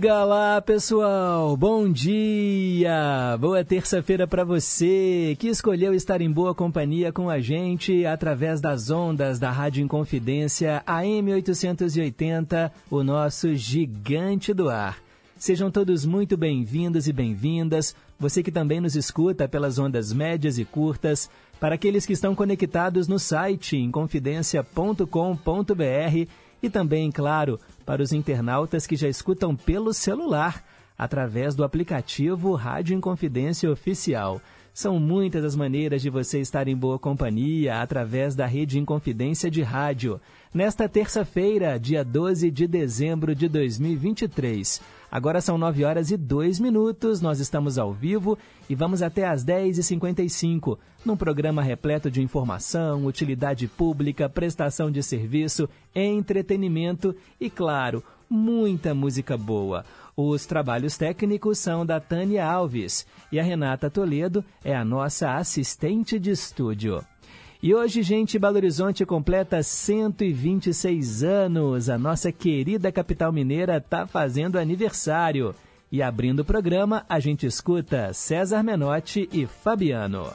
Diga lá, pessoal. Bom dia. Boa terça-feira para você que escolheu estar em boa companhia com a gente através das ondas da Rádio Inconfidência AM 880, o nosso gigante do ar. Sejam todos muito bem-vindos e bem-vindas. Você que também nos escuta pelas ondas médias e curtas, para aqueles que estão conectados no site inconfidencia.com.br e também, claro, para os internautas que já escutam pelo celular, através do aplicativo Rádio Inconfidência Oficial. São muitas as maneiras de você estar em boa companhia através da Rede Inconfidência de Rádio. Nesta terça-feira, dia 12 de dezembro de 2023. Agora são 9 horas e 2 minutos, nós estamos ao vivo e vamos até às 10h55, num programa repleto de informação, utilidade pública, prestação de serviço, entretenimento e, claro, muita música boa. Os trabalhos técnicos são da Tânia Alves e a Renata Toledo é a nossa assistente de estúdio. E hoje, gente, Belo Horizonte completa 126 anos. A nossa querida capital mineira está fazendo aniversário. E abrindo o programa, a gente escuta César Menotti e Fabiano.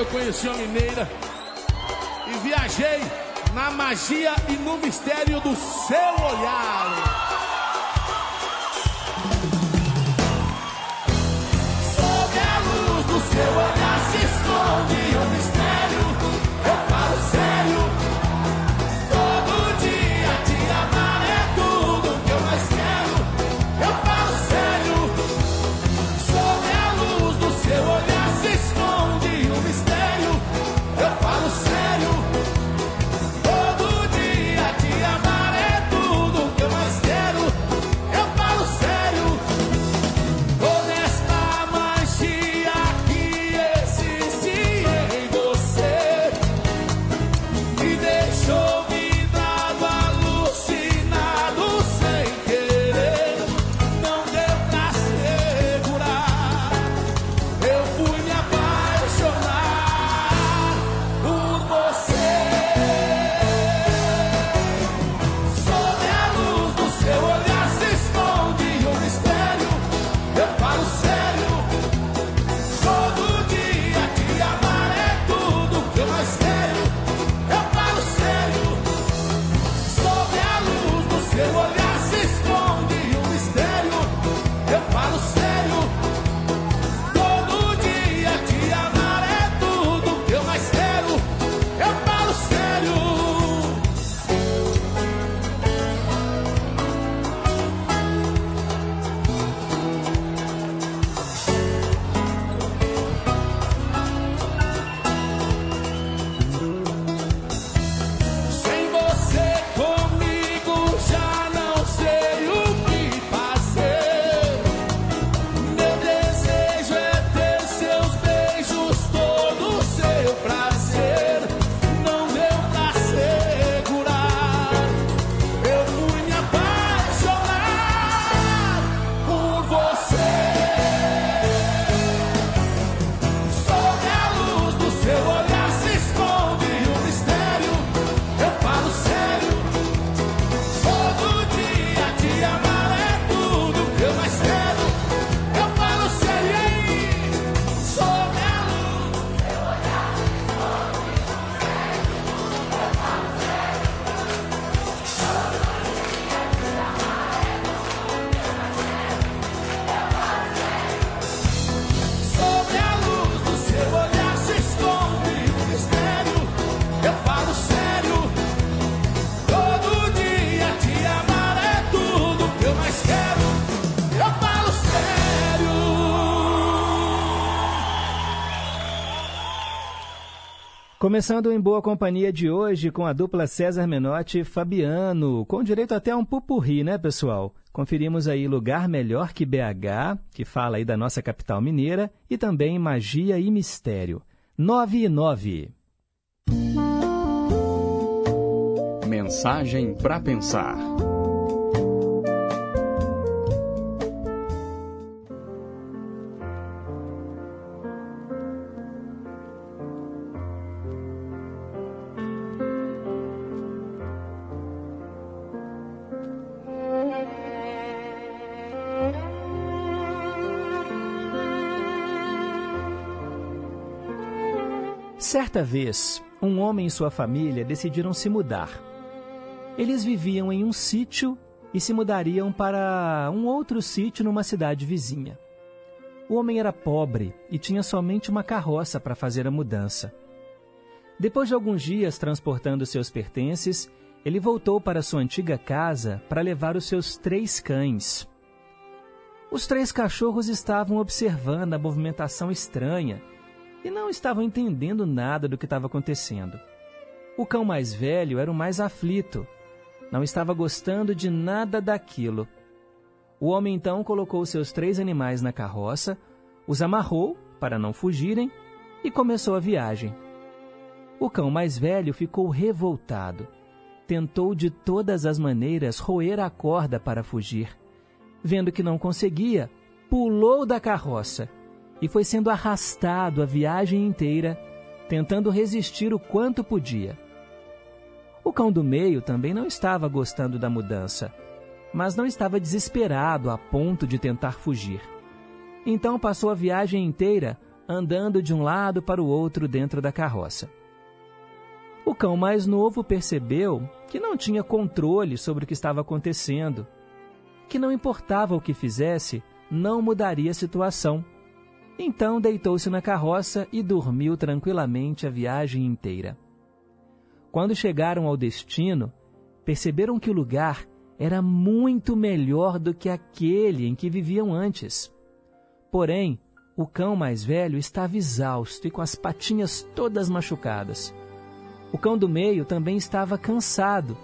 Eu conheci uma mineira e viajei na magia e no mistério do seu olhar. Começando em boa companhia de hoje com a dupla César Menotti e Fabiano, com direito até a um pupurri, né, pessoal? Conferimos aí Lugar Melhor que BH, que fala aí da nossa capital mineira, e também Magia e Mistério. 9 e 9. Mensagem para pensar. Certa vez, um homem e sua família decidiram se mudar. Eles viviam em um sítio e se mudariam para um outro sítio numa cidade vizinha. O homem era pobre e tinha somente uma carroça para fazer a mudança. Depois de alguns dias transportando seus pertences, ele voltou para sua antiga casa para levar os seus três cães. Os três cachorros estavam observando a movimentação estranha e não estavam entendendo nada do que estava acontecendo. O cão mais velho era o mais aflito. Não estava gostando de nada daquilo. O homem então colocou seus três animais na carroça, os amarrou para não fugirem e começou a viagem. O cão mais velho ficou revoltado. Tentou de todas as maneiras roer a corda para fugir. Vendo que não conseguia, pulou da carroça e foi sendo arrastado a viagem inteira, tentando resistir o quanto podia. O cão do meio também não estava gostando da mudança, mas não estava desesperado a ponto de tentar fugir. Então passou a viagem inteira andando de um lado para o outro dentro da carroça. O cão mais novo percebeu que não tinha controle sobre o que estava acontecendo, que não importava o que fizesse, não mudaria a situação então deitou-se na carroça e dormiu tranquilamente a viagem inteira. Quando chegaram ao destino, perceberam que o lugar era muito melhor do que aquele em que viviam antes. Porém, o cão mais velho estava exausto e com as patinhas todas machucadas. O cão do meio também estava cansado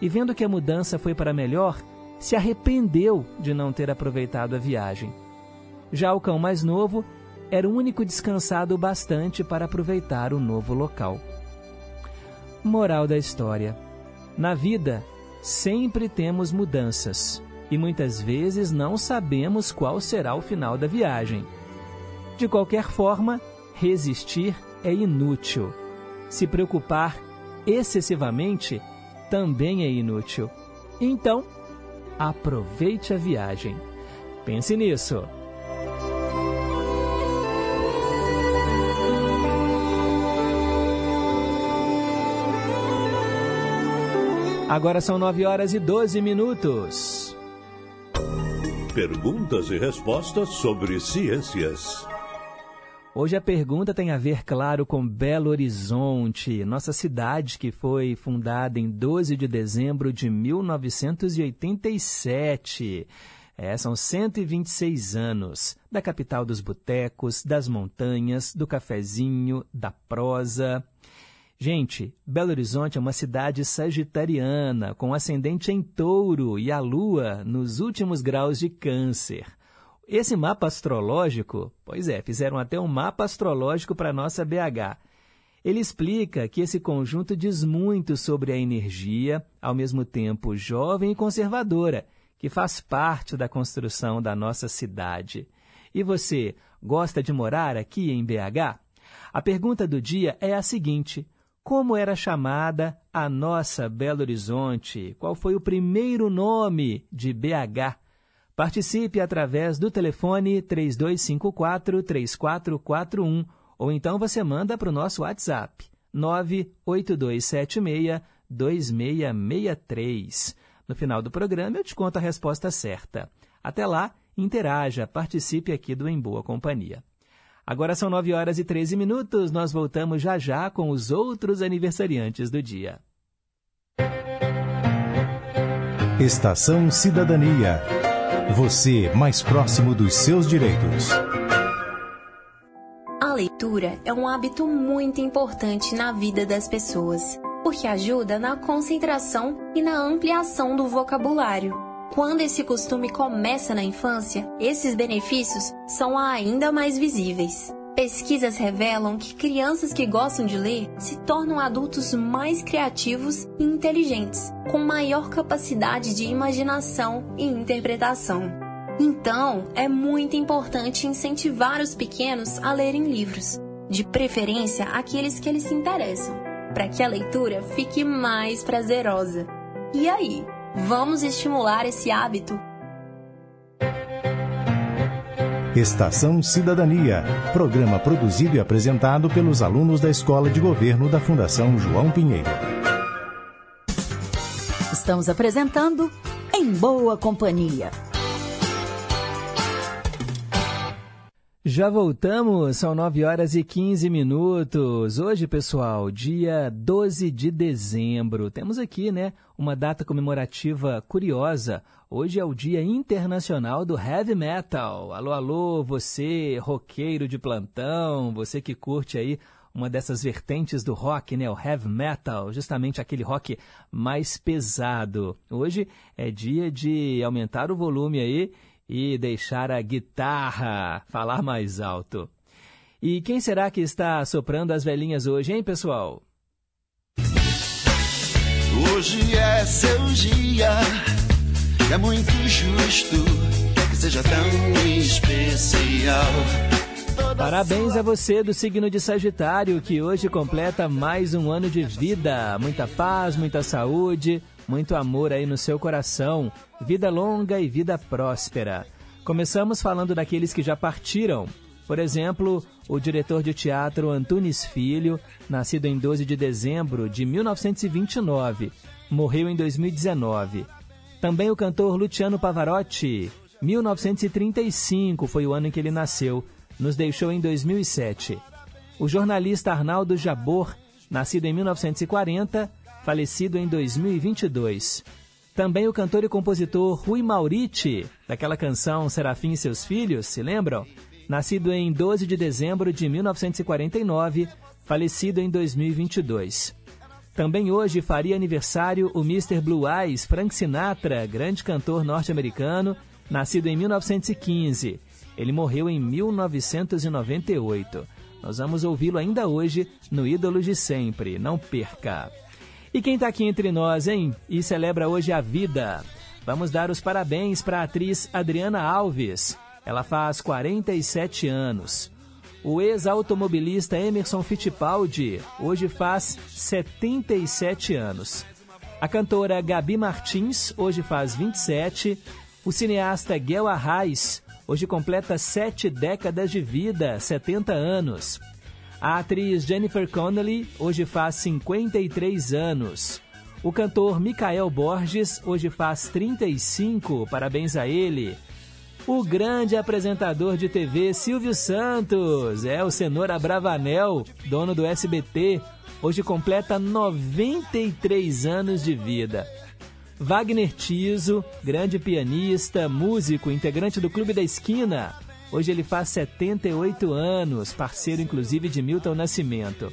e, vendo que a mudança foi para melhor, se arrependeu de não ter aproveitado a viagem. Já o cão mais novo era o único descansado bastante para aproveitar o novo local. Moral da história: Na vida, sempre temos mudanças e muitas vezes não sabemos qual será o final da viagem. De qualquer forma, resistir é inútil. Se preocupar excessivamente também é inútil. Então, aproveite a viagem. Pense nisso. Agora são 9 horas e 12 minutos. Perguntas e respostas sobre ciências. Hoje a pergunta tem a ver, claro, com Belo Horizonte, nossa cidade que foi fundada em 12 de dezembro de 1987. É, são 126 anos da capital dos botecos, das montanhas, do cafezinho, da prosa. Gente, Belo Horizonte é uma cidade sagitariana, com ascendente em touro e a lua nos últimos graus de câncer. Esse mapa astrológico, pois é, fizeram até um mapa astrológico para nossa BH. Ele explica que esse conjunto diz muito sobre a energia, ao mesmo tempo jovem e conservadora, que faz parte da construção da nossa cidade. E você, gosta de morar aqui em BH? A pergunta do dia é a seguinte: como era chamada a nossa Belo Horizonte? Qual foi o primeiro nome de BH? Participe através do telefone 3254-3441 ou então você manda para o nosso WhatsApp 98276-2663. No final do programa eu te conto a resposta certa. Até lá, interaja, participe aqui do Em Boa Companhia. Agora são 9 horas e 13 minutos. Nós voltamos já já com os outros aniversariantes do dia. Estação Cidadania. Você mais próximo dos seus direitos. A leitura é um hábito muito importante na vida das pessoas, porque ajuda na concentração e na ampliação do vocabulário. Quando esse costume começa na infância, esses benefícios são ainda mais visíveis. Pesquisas revelam que crianças que gostam de ler se tornam adultos mais criativos e inteligentes, com maior capacidade de imaginação e interpretação. Então, é muito importante incentivar os pequenos a lerem livros, de preferência aqueles que eles se interessam, para que a leitura fique mais prazerosa. E aí, vamos estimular esse hábito Estação Cidadania, programa produzido e apresentado pelos alunos da Escola de Governo da Fundação João Pinheiro. Estamos apresentando Em Boa Companhia. Já voltamos, são 9 horas e 15 minutos. Hoje, pessoal, dia 12 de dezembro. Temos aqui, né, uma data comemorativa curiosa. Hoje é o Dia Internacional do Heavy Metal. Alô, alô, você, roqueiro de plantão, você que curte aí uma dessas vertentes do rock, né, o heavy metal, justamente aquele rock mais pesado. Hoje é dia de aumentar o volume aí e deixar a guitarra falar mais alto. E quem será que está soprando as velhinhas hoje, hein, pessoal? Hoje é seu dia, é muito justo que seja tão especial. Parabéns a você do signo de Sagitário, que hoje completa mais um ano de vida. Muita paz, muita saúde, muito amor aí no seu coração, vida longa e vida próspera. Começamos falando daqueles que já partiram. Por exemplo, o diretor de teatro Antunes Filho, nascido em 12 de dezembro de 1929, morreu em 2019. Também o cantor Luciano Pavarotti, 1935 foi o ano em que ele nasceu, nos deixou em 2007. O jornalista Arnaldo Jabor, nascido em 1940, falecido em 2022. Também o cantor e compositor Rui Mauriti, daquela canção Serafim e seus Filhos, se lembram? Nascido em 12 de dezembro de 1949, falecido em 2022. Também hoje faria aniversário o Mr. Blue Eyes Frank Sinatra, grande cantor norte-americano, nascido em 1915. Ele morreu em 1998. Nós vamos ouvi-lo ainda hoje no Ídolo de Sempre. Não perca! E quem está aqui entre nós, hein? E celebra hoje a vida. Vamos dar os parabéns para a atriz Adriana Alves. Ela faz 47 anos. O ex-automobilista Emerson Fittipaldi hoje faz 77 anos. A cantora Gabi Martins hoje faz 27. O cineasta Guel Arraes hoje completa sete décadas de vida, 70 anos. A atriz Jennifer Connelly hoje faz 53 anos. O cantor Michael Borges hoje faz 35, parabéns a ele. O grande apresentador de TV Silvio Santos, é o Cenoura Bravanel, dono do SBT, hoje completa 93 anos de vida. Wagner Tiso, grande pianista, músico, integrante do Clube da Esquina, Hoje ele faz 78 anos, parceiro inclusive de Milton Nascimento.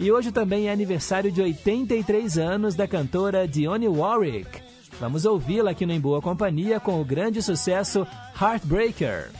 E hoje também é aniversário de 83 anos da cantora Dionne Warwick. Vamos ouvi-la aqui no Em Boa Companhia com o grande sucesso Heartbreaker.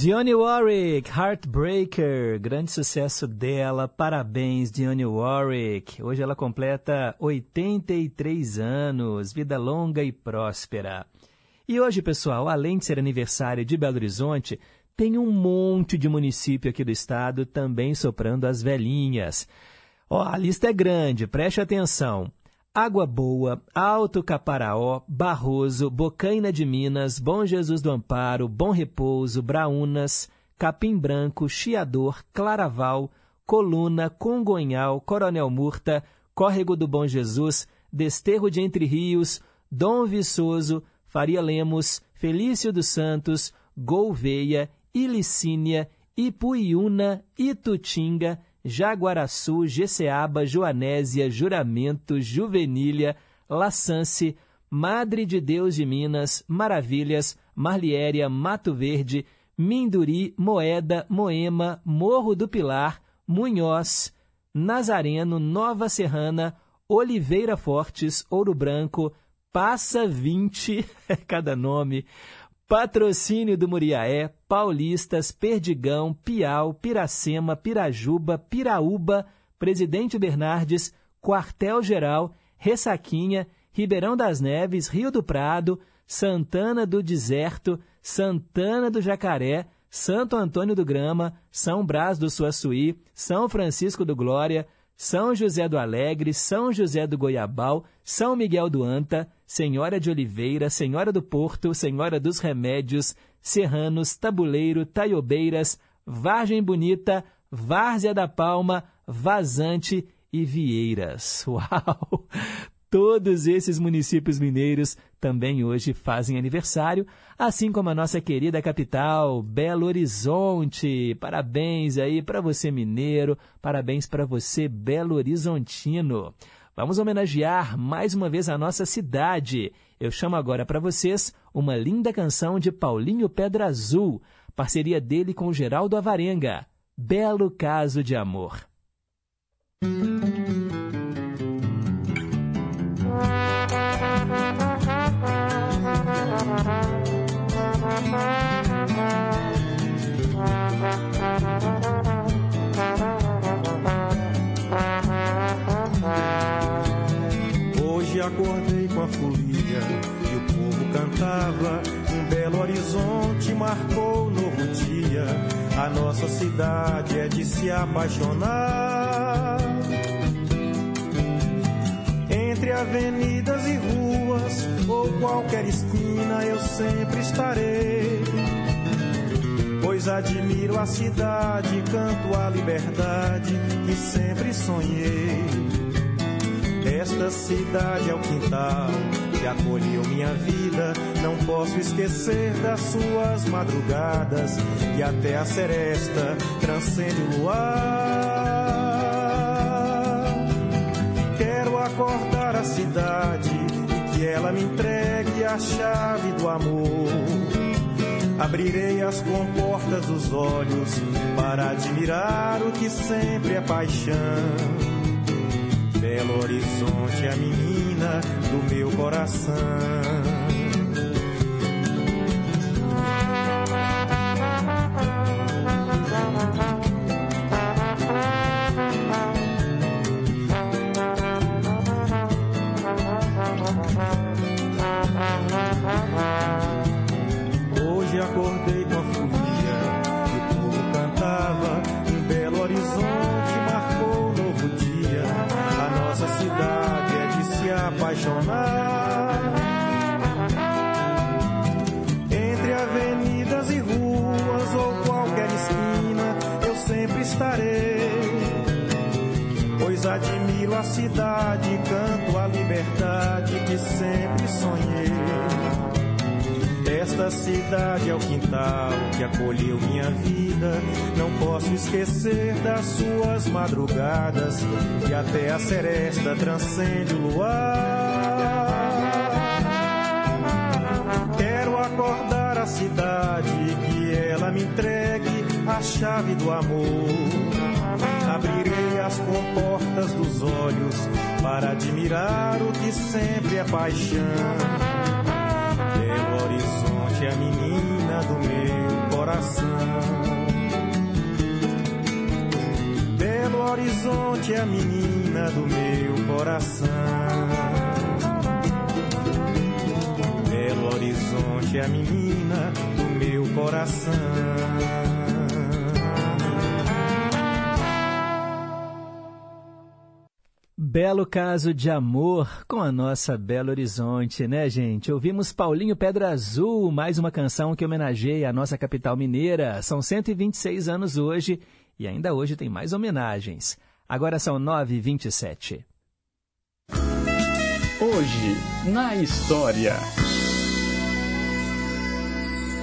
Dionne Warwick, Heartbreaker, grande sucesso dela. Parabéns, Dionne Warwick. Hoje ela completa 83 anos, vida longa e próspera. E hoje, pessoal, além de ser aniversário de Belo Horizonte, tem um monte de município aqui do estado também soprando as velhinhas. Ó, a lista é grande, preste atenção. Água Boa, Alto Caparaó, Barroso, Bocaina de Minas, Bom Jesus do Amparo, Bom Repouso, Braunas, Capim Branco, Chiador, Claraval, Coluna, Congonhal, Coronel Murta, Córrego do Bom Jesus, Desterro de Entre Rios, Dom Viçoso, Faria Lemos, Felício dos Santos, Gouveia, Ilicínia, Ipuiuna, Itutinga, Jaguaraçu, Jeceaba, Joanésia, Juramento, Juvenília, Laçance, Madre de Deus de Minas, Maravilhas, Marliéria, Mato Verde, Minduri, Moeda, Moema, Morro do Pilar, Munhoz, Nazareno, Nova Serrana, Oliveira Fortes, Ouro Branco, Passa 20, cada nome, Patrocínio do Muriaé, Paulistas, Perdigão, Piau, Piracema, Pirajuba, Piraúba, Presidente Bernardes, Quartel Geral, Ressaquinha, Ribeirão das Neves, Rio do Prado, Santana do Deserto, Santana do Jacaré, Santo Antônio do Grama, São Brás do Suaçuí, São Francisco do Glória, São José do Alegre, São José do Goiabal, São Miguel do Anta, Senhora de Oliveira, Senhora do Porto, Senhora dos Remédios, Serranos, Tabuleiro, Taiobeiras, Vargem Bonita, Várzea da Palma, Vazante e Vieiras. Uau! Todos esses municípios mineiros também hoje fazem aniversário, assim como a nossa querida capital, Belo Horizonte. Parabéns aí para você mineiro, parabéns para você Belo Horizontino. Vamos homenagear mais uma vez a nossa cidade. Eu chamo agora para vocês uma linda canção de Paulinho Pedra Azul, parceria dele com Geraldo Avarenga. Belo Caso de Amor. Acordei com a folia e o povo cantava. Um belo horizonte marcou um novo dia. A nossa cidade é de se apaixonar. Entre avenidas e ruas ou qualquer esquina eu sempre estarei. Pois admiro a cidade, canto a liberdade que sempre sonhei. Esta cidade é o quintal que acolheu minha vida. Não posso esquecer das suas madrugadas e até a seresta transcende o luar. Quero acordar a cidade e que ela me entregue a chave do amor. Abrirei as comportas dos olhos para admirar o que sempre é paixão Belo Horizonte, a menina do meu coração. Canto a liberdade que sempre sonhei. Esta cidade é o quintal que acolheu minha vida. Não posso esquecer das suas madrugadas e até a seresta transcende o luar. Quero acordar a cidade que ela me entregue a chave do amor. Abrirei as comportas dos olhos para admirar o que sempre é paixão. Belo Horizonte, a menina do meu coração. Belo Horizonte é a menina do meu coração. Belo Horizonte é a menina do meu coração. Belo caso de amor com a nossa Belo Horizonte, né, gente? Ouvimos Paulinho Pedra Azul, mais uma canção que homenageia a nossa capital mineira. São 126 anos hoje e ainda hoje tem mais homenagens. Agora são 9h27. Hoje, na história.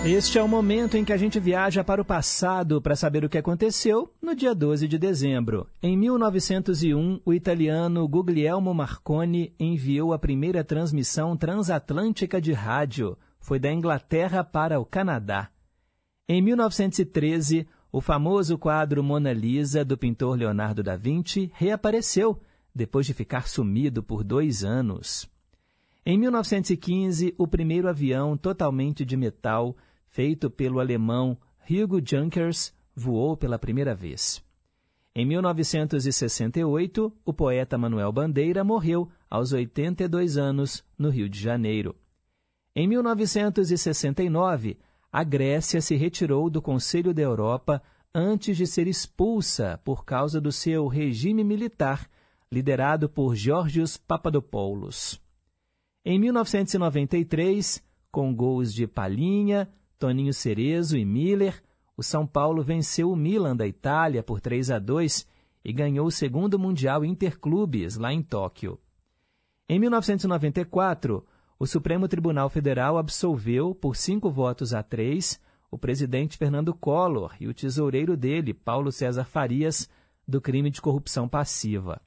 Este é o momento em que a gente viaja para o passado para saber o que aconteceu no dia 12 de dezembro. Em 1901, o italiano Guglielmo Marconi enviou a primeira transmissão transatlântica de rádio. Foi da Inglaterra para o Canadá. Em 1913, o famoso quadro Mona Lisa, do pintor Leonardo da Vinci, reapareceu, depois de ficar sumido por dois anos. Em 1915, o primeiro avião totalmente de metal feito pelo alemão Hugo Junkers, voou pela primeira vez. Em 1968, o poeta Manuel Bandeira morreu aos 82 anos no Rio de Janeiro. Em 1969, a Grécia se retirou do Conselho da Europa antes de ser expulsa por causa do seu regime militar, liderado por Georgios Papadopoulos. Em 1993, com gols de Palhinha, Toninho Cerezo e Miller, o São Paulo venceu o Milan da Itália por 3 a 2 e ganhou o segundo Mundial Interclubes lá em Tóquio. Em 1994, o Supremo Tribunal Federal absolveu, por cinco votos a três, o presidente Fernando Collor e o tesoureiro dele, Paulo César Farias, do crime de corrupção passiva.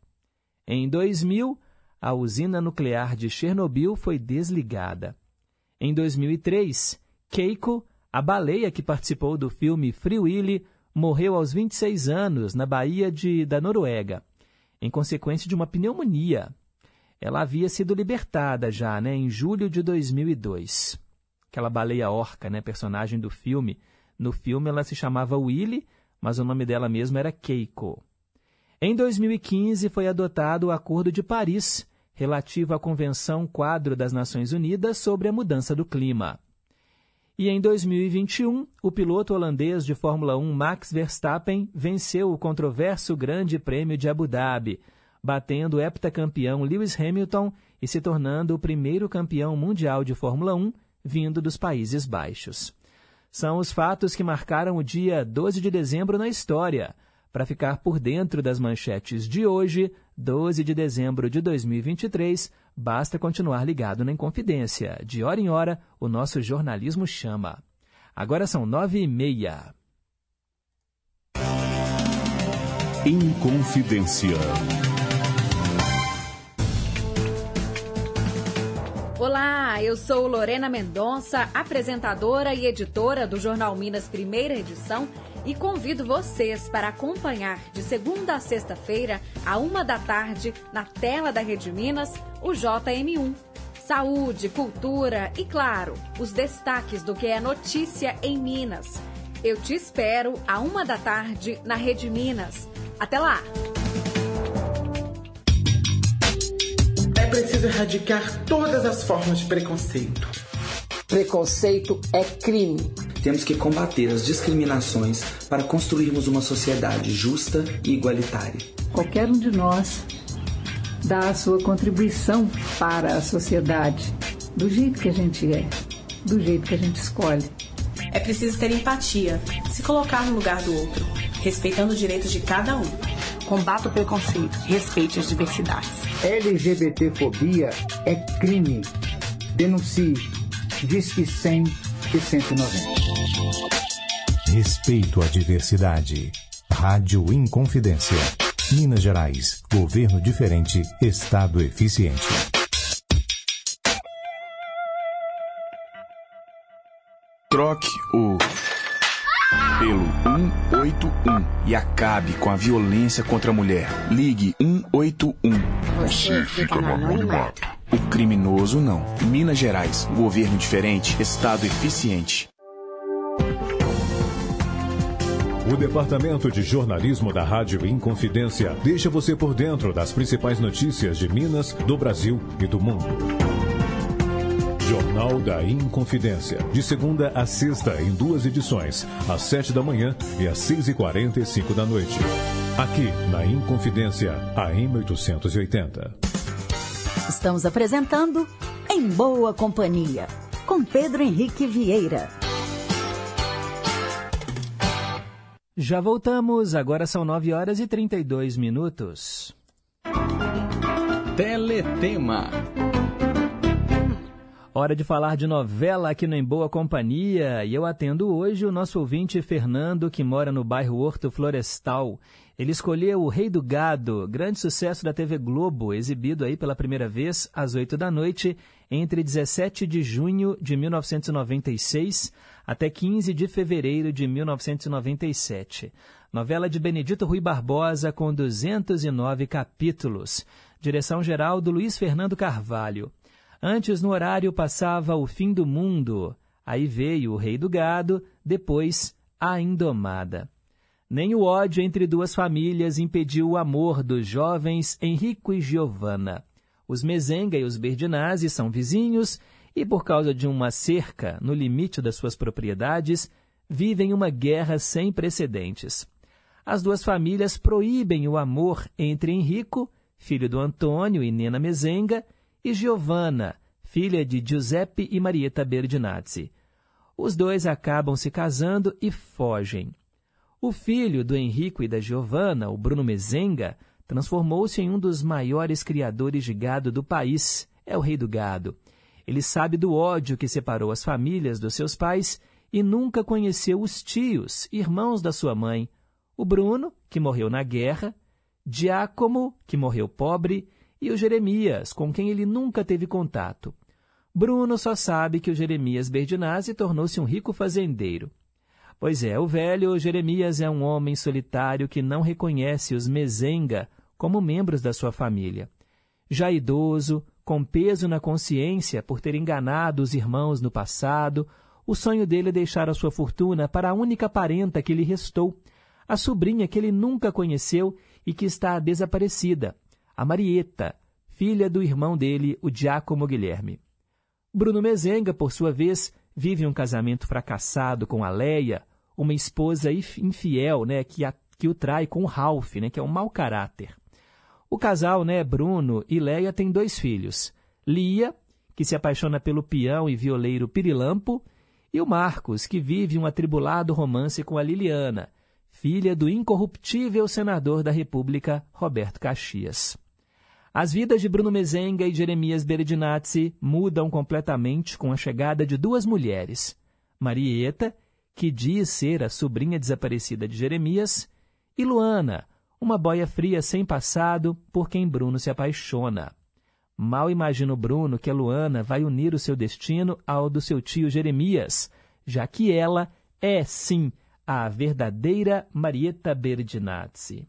Em 2000, a usina nuclear de Chernobyl foi desligada. Em 2003, Keiko, a baleia que participou do filme Free Willy, morreu aos 26 anos na Baía de, da Noruega, em consequência de uma pneumonia. Ela havia sido libertada já né, em julho de 2002. Aquela baleia orca, né, personagem do filme. No filme ela se chamava Willy, mas o nome dela mesmo era Keiko. Em 2015 foi adotado o Acordo de Paris, relativo à Convenção Quadro das Nações Unidas sobre a Mudança do Clima. E em 2021, o piloto holandês de Fórmula 1 Max Verstappen venceu o controverso Grande Prêmio de Abu Dhabi, batendo o heptacampeão Lewis Hamilton e se tornando o primeiro campeão mundial de Fórmula 1 vindo dos Países Baixos. São os fatos que marcaram o dia 12 de dezembro na história. Para ficar por dentro das manchetes de hoje, 12 de dezembro de 2023, basta continuar ligado na Inconfidência. De hora em hora, o nosso jornalismo chama. Agora são nove e meia. Inconfidência. Olá, eu sou Lorena Mendonça, apresentadora e editora do Jornal Minas Primeira Edição e convido vocês para acompanhar de segunda a sexta-feira, a uma da tarde, na tela da Rede Minas, o JM1. Saúde, cultura e, claro, os destaques do que é notícia em Minas. Eu te espero a uma da tarde na Rede Minas. Até lá! É preciso erradicar todas as formas de preconceito. Preconceito é crime temos que combater as discriminações para construirmos uma sociedade justa e igualitária. Qualquer um de nós dá a sua contribuição para a sociedade, do jeito que a gente é, do jeito que a gente escolhe. É preciso ter empatia, se colocar no lugar do outro, respeitando os direitos de cada um. Combata o preconceito, respeite as diversidades. LGBTfobia é crime. Denuncie. Diz que 100 e 190. Respeito à diversidade. Rádio Inconfidência. Minas Gerais. Governo diferente. Estado eficiente. Troque o pelo 181 e acabe com a violência contra a mulher. Ligue 181. Você fica no anonimato. O criminoso não. Minas Gerais. Governo diferente. Estado eficiente. O Departamento de Jornalismo da Rádio Inconfidência deixa você por dentro das principais notícias de Minas, do Brasil e do mundo. Jornal da Inconfidência. De segunda a sexta, em duas edições, às sete da manhã e às seis e quarenta e cinco da noite. Aqui, na Inconfidência, AM 880. Estamos apresentando Em Boa Companhia, com Pedro Henrique Vieira. Já voltamos, agora são 9 horas e 32 minutos. Teletema. Hora de falar de novela aqui no Em Boa Companhia. E eu atendo hoje o nosso ouvinte Fernando, que mora no bairro Horto Florestal. Ele escolheu O Rei do Gado, grande sucesso da TV Globo, exibido aí pela primeira vez às 8 da noite, entre 17 de junho de 1996 até 15 de fevereiro de 1997. Novela de Benedito Rui Barbosa com 209 capítulos. Direção geral do Luiz Fernando Carvalho. Antes, no horário, passava O Fim do Mundo. Aí veio O Rei do Gado, depois A Indomada. Nem o ódio entre duas famílias impediu o amor dos jovens Henrico e Giovanna. Os Mezenga e os Berdinazzi são vizinhos e, por causa de uma cerca no limite das suas propriedades, vivem uma guerra sem precedentes. As duas famílias proíbem o amor entre Henrico, filho do Antônio e Nena Mezenga, e Giovanna, filha de Giuseppe e Marietta Berdinazzi. Os dois acabam se casando e fogem. O filho do Henrico e da Giovanna, o Bruno Mezenga, transformou-se em um dos maiores criadores de gado do país. É o rei do gado. Ele sabe do ódio que separou as famílias dos seus pais e nunca conheceu os tios, irmãos da sua mãe. O Bruno, que morreu na guerra, Giacomo, que morreu pobre, e o Jeremias, com quem ele nunca teve contato. Bruno só sabe que o Jeremias Berdinazzi tornou-se um rico fazendeiro. Pois é, o velho Jeremias é um homem solitário que não reconhece os Mezenga como membros da sua família. Já idoso, com peso na consciência por ter enganado os irmãos no passado, o sonho dele é deixar a sua fortuna para a única parenta que lhe restou, a sobrinha que ele nunca conheceu e que está desaparecida, a Marieta, filha do irmão dele, o Giacomo Guilherme. Bruno Mezenga, por sua vez, vive um casamento fracassado com a Leia, uma esposa infiel, né, que, a, que o trai com o Ralph, né, que é um mau caráter. O casal, né, Bruno e Leia, tem dois filhos. Lia, que se apaixona pelo peão e violeiro Pirilampo, e o Marcos, que vive um atribulado romance com a Liliana, filha do incorruptível senador da República, Roberto Caxias. As vidas de Bruno Mezenga e Jeremias Berdinazzi mudam completamente com a chegada de duas mulheres, Marieta que diz ser a sobrinha desaparecida de Jeremias, e Luana, uma boia fria sem passado por quem Bruno se apaixona. Mal imagina o Bruno que a Luana vai unir o seu destino ao do seu tio Jeremias, já que ela é, sim, a verdadeira Marieta Berdinazzi.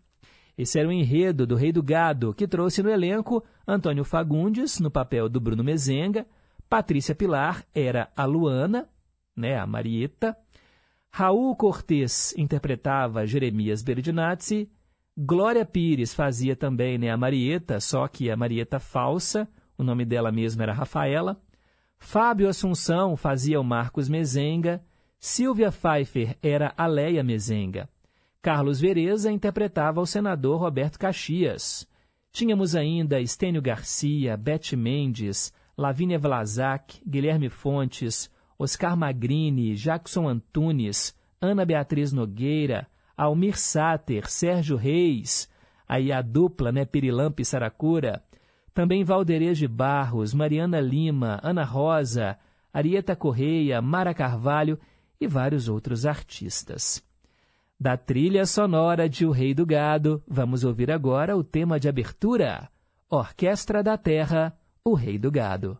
Esse era o enredo do Rei do Gado, que trouxe no elenco Antônio Fagundes, no papel do Bruno Mezenga, Patrícia Pilar era a Luana, né, a Marieta, Raul Cortez interpretava Jeremias Berdinazzi, Glória Pires fazia também né, a Marieta, só que a Marieta falsa, o nome dela mesma era Rafaela. Fábio Assunção fazia o Marcos Mezenga, Silvia Pfeiffer era a Leia Mezenga. Carlos Vereza interpretava o senador Roberto Caxias. Tínhamos ainda Estênio Garcia, Bete Mendes, Lavínia Vlasak, Guilherme Fontes, Oscar Magrini, Jackson Antunes, Ana Beatriz Nogueira, Almir Sater, Sérgio Reis, aí a dupla, né, Pirilampo e Saracura, também Valderez de Barros, Mariana Lima, Ana Rosa, Arieta Correia, Mara Carvalho e vários outros artistas. Da trilha sonora de O Rei do Gado, vamos ouvir agora o tema de abertura, Orquestra da Terra, O Rei do Gado.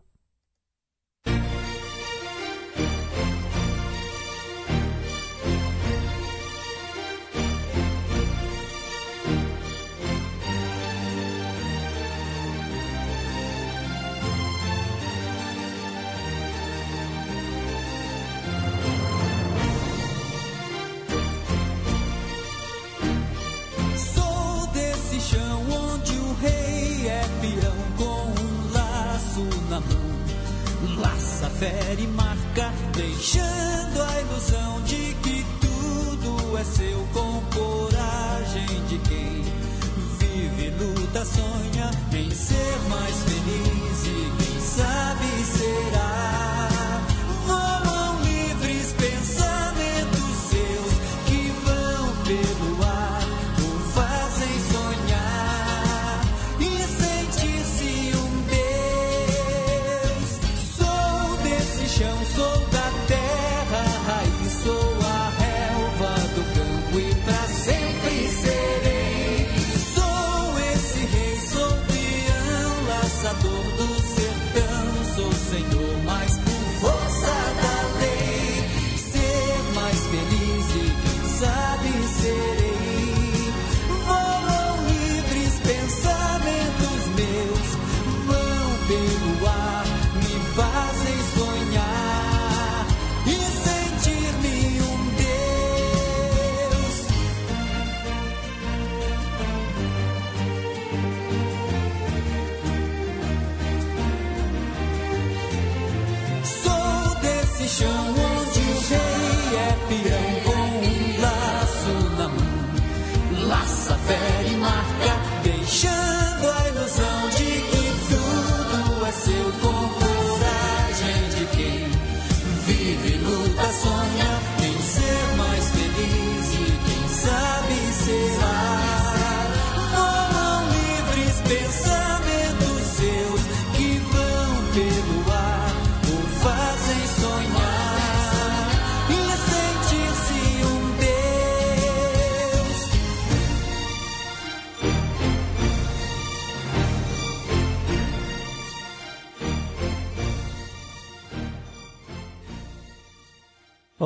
Deixando a ilusão de que tudo é seu com coragem de quem vive, luta, sonha em ser mais feliz e quem sabe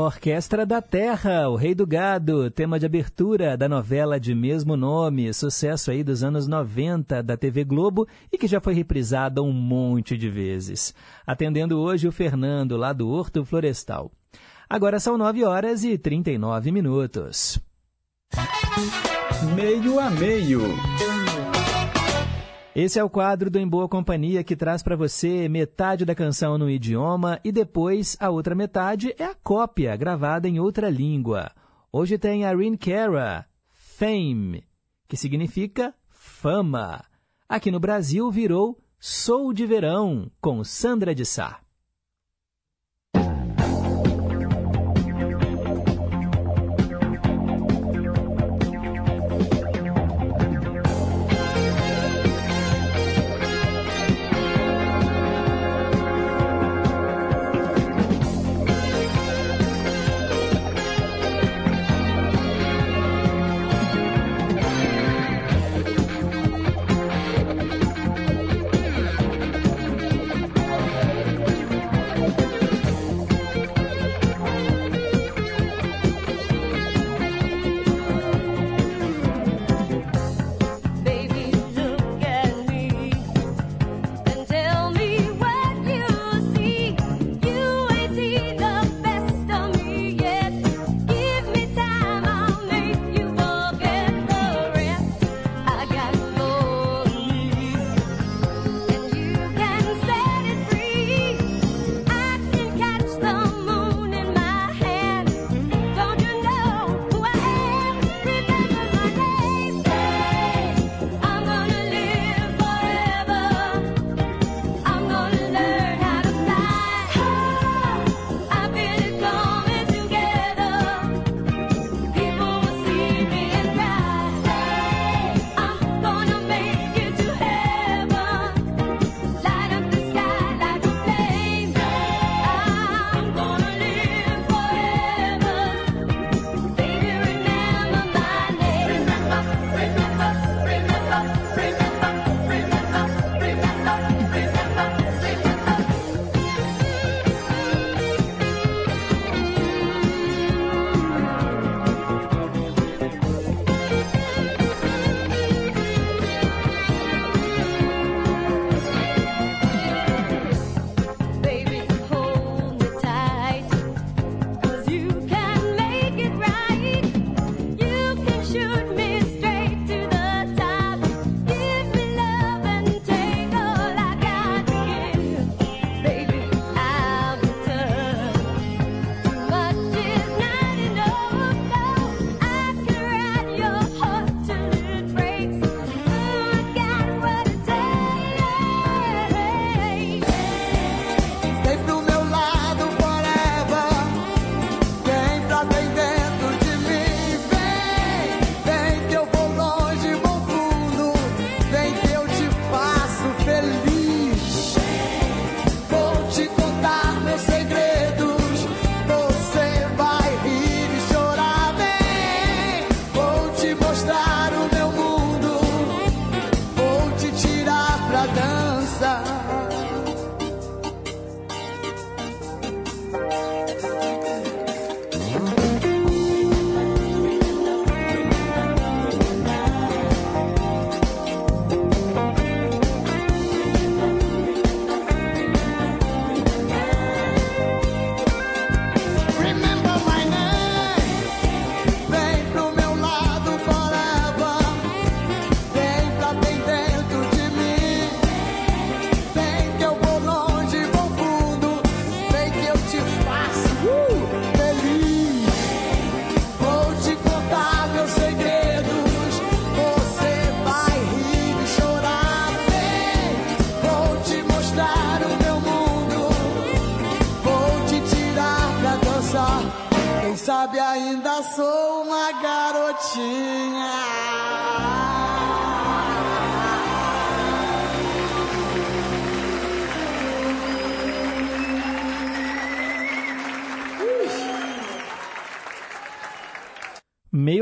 Orquestra da Terra, O Rei do Gado, tema de abertura da novela de mesmo nome, sucesso aí dos anos 90 da TV Globo e que já foi reprisada um monte de vezes. Atendendo hoje o Fernando, lá do Horto Florestal. Agora são 9 horas e 39 minutos. Meio a meio. Esse é o quadro do Em Boa Companhia que traz para você metade da canção no idioma e depois a outra metade é a cópia gravada em outra língua. Hoje tem a Rin Cara, Fame, que significa fama. Aqui no Brasil virou Sou de Verão, com Sandra de Sá.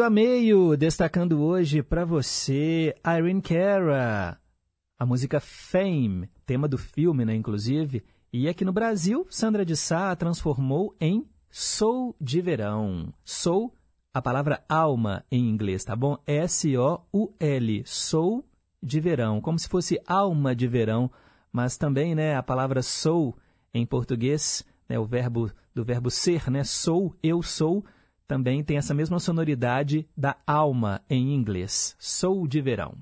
Meio a meio, destacando hoje para você Irene Cara, a música Fame, tema do filme, né, inclusive. E aqui no Brasil, Sandra de Sá a transformou em Sou de Verão. Sou, a palavra alma em inglês, tá bom? S-O-U-L, Sou de Verão, como se fosse alma de verão, mas também, né, a palavra sou em português, né, o verbo do verbo ser, né, sou, eu sou, também tem essa mesma sonoridade da alma em inglês. Sou de verão.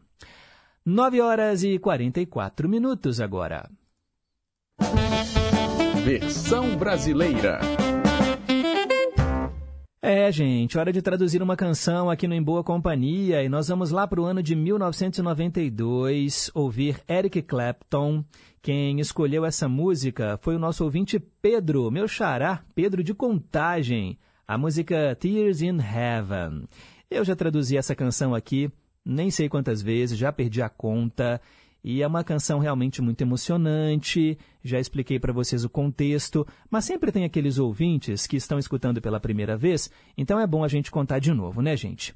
9 horas e 44 minutos agora. Versão brasileira. É, gente, hora de traduzir uma canção aqui no Em Boa Companhia e nós vamos lá para o ano de 1992 ouvir Eric Clapton. Quem escolheu essa música foi o nosso ouvinte Pedro, meu xará, Pedro de Contagem a música Tears in Heaven. Eu já traduzi essa canção aqui, nem sei quantas vezes, já perdi a conta. E é uma canção realmente muito emocionante. Já expliquei para vocês o contexto, mas sempre tem aqueles ouvintes que estão escutando pela primeira vez, então é bom a gente contar de novo, né, gente?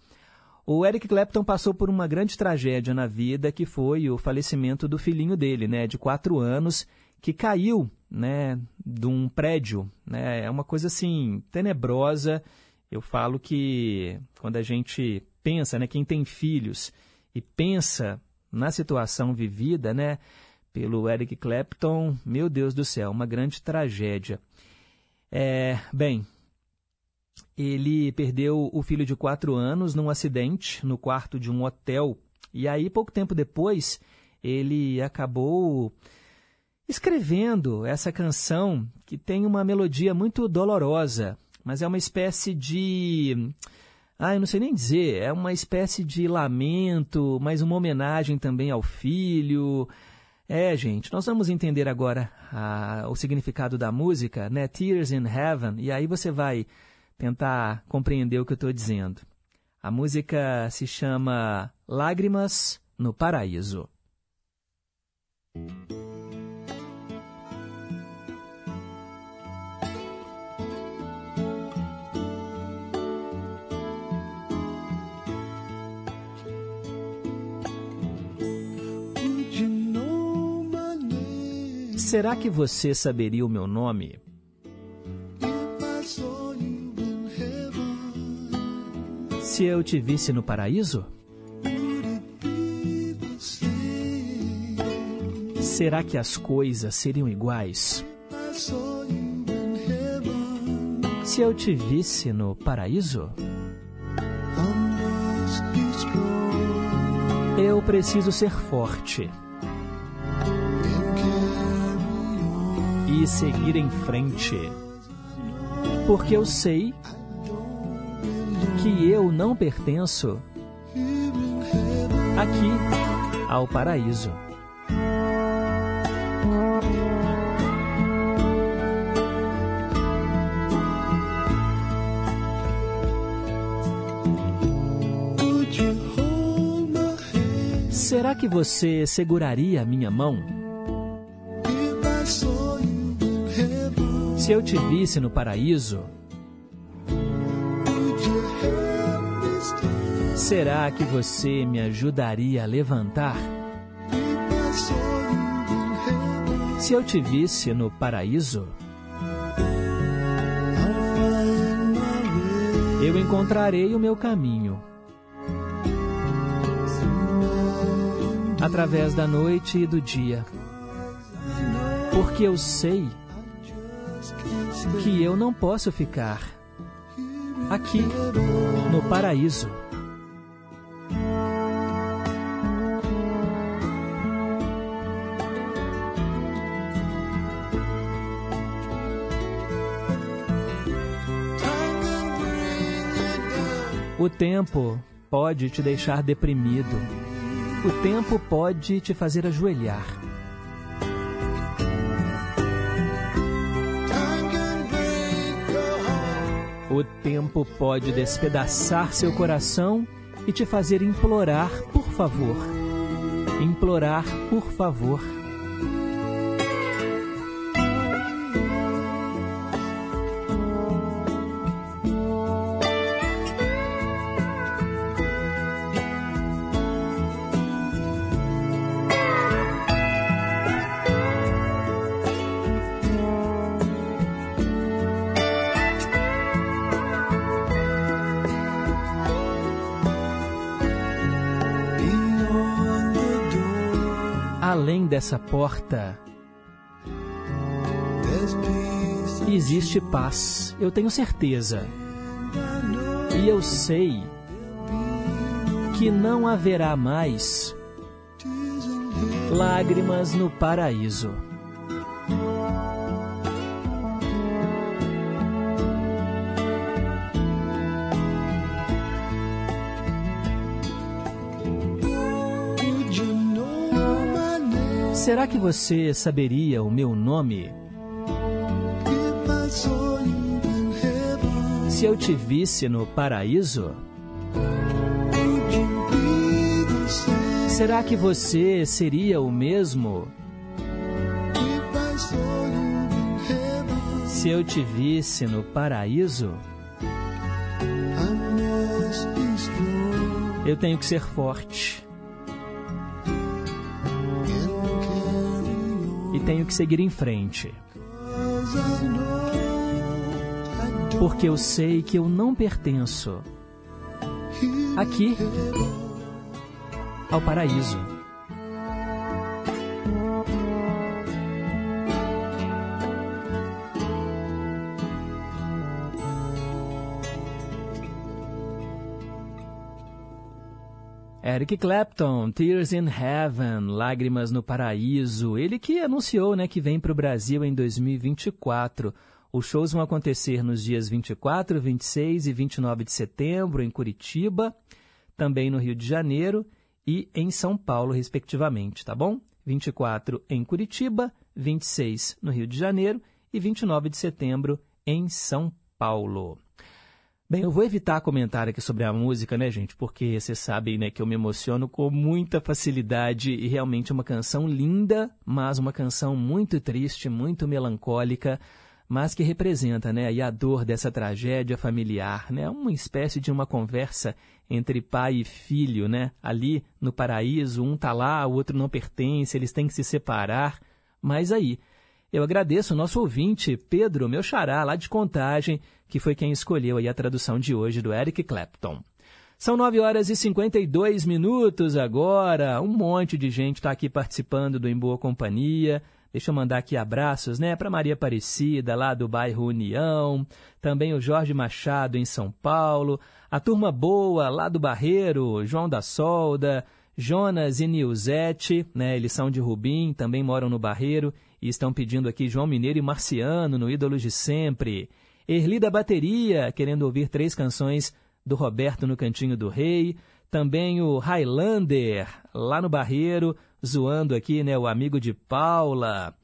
O Eric Clapton passou por uma grande tragédia na vida, que foi o falecimento do filhinho dele, né, de quatro anos, que caiu né, de um prédio. Né? É uma coisa assim tenebrosa. Eu falo que quando a gente pensa, né, quem tem filhos e pensa na situação vivida, né, pelo Eric Clapton, meu Deus do céu, uma grande tragédia. É, bem, ele perdeu o filho de quatro anos num acidente no quarto de um hotel e aí pouco tempo depois ele acabou escrevendo essa canção que tem uma melodia muito dolorosa, mas é uma espécie de. Ah, eu não sei nem dizer, é uma espécie de lamento, mas uma homenagem também ao filho. É, gente, nós vamos entender agora a, o significado da música, né? Tears in Heaven, e aí você vai tentar compreender o que eu estou dizendo. A música se chama Lágrimas no Paraíso. Será que você saberia o meu nome? Se eu te visse no paraíso? Será que as coisas seriam iguais? Se eu te visse no paraíso? Eu preciso ser forte. E seguir em frente. Porque eu sei que eu não pertenço aqui ao paraíso. Será que você seguraria a minha mão? Se eu te visse no paraíso, será que você me ajudaria a levantar? Se eu te visse no paraíso, eu encontrarei o meu caminho. Através da noite e do dia. Porque eu sei que eu não posso ficar aqui no paraíso. O tempo pode te deixar deprimido. O tempo pode te fazer ajoelhar. O tempo pode despedaçar seu coração e te fazer implorar por favor. Implorar por favor. Dessa porta existe paz, eu tenho certeza. E eu sei que não haverá mais lágrimas no paraíso. Será que você saberia o meu nome? Se eu te visse no paraíso? Será que você seria o mesmo? Se eu te visse no paraíso? Eu tenho que ser forte. Tenho que seguir em frente. Porque eu sei que eu não pertenço aqui ao paraíso. Eric Clapton, Tears in Heaven, Lágrimas no Paraíso. Ele que anunciou né, que vem para o Brasil em 2024. Os shows vão acontecer nos dias 24, 26 e 29 de setembro em Curitiba, também no Rio de Janeiro e em São Paulo, respectivamente, tá bom? 24 em Curitiba, 26 no Rio de Janeiro e 29 de setembro em São Paulo. Bem, eu vou evitar comentar aqui sobre a música, né, gente? Porque vocês sabem, né, que eu me emociono com muita facilidade e realmente é uma canção linda, mas uma canção muito triste, muito melancólica, mas que representa, né, a dor dessa tragédia familiar, né? Uma espécie de uma conversa entre pai e filho, né? Ali no paraíso, um tá lá, o outro não pertence, eles têm que se separar, mas aí eu agradeço o nosso ouvinte, Pedro, meu xará, lá de Contagem, que foi quem escolheu aí a tradução de hoje do Eric Clapton. São 9 horas e 52 minutos agora. Um monte de gente está aqui participando do Em Boa Companhia. Deixa eu mandar aqui abraços, né, para Maria Aparecida, lá do bairro União, também o Jorge Machado, em São Paulo, a turma boa, lá do Barreiro, João da Solda, Jonas e Nilzete, né, eles são de Rubim, também moram no Barreiro, e estão pedindo aqui João Mineiro e Marciano, no Ídolos de Sempre. Erli da Bateria, querendo ouvir três canções do Roberto no Cantinho do Rei. Também o Highlander, lá no Barreiro, zoando aqui, né, o amigo de Paula.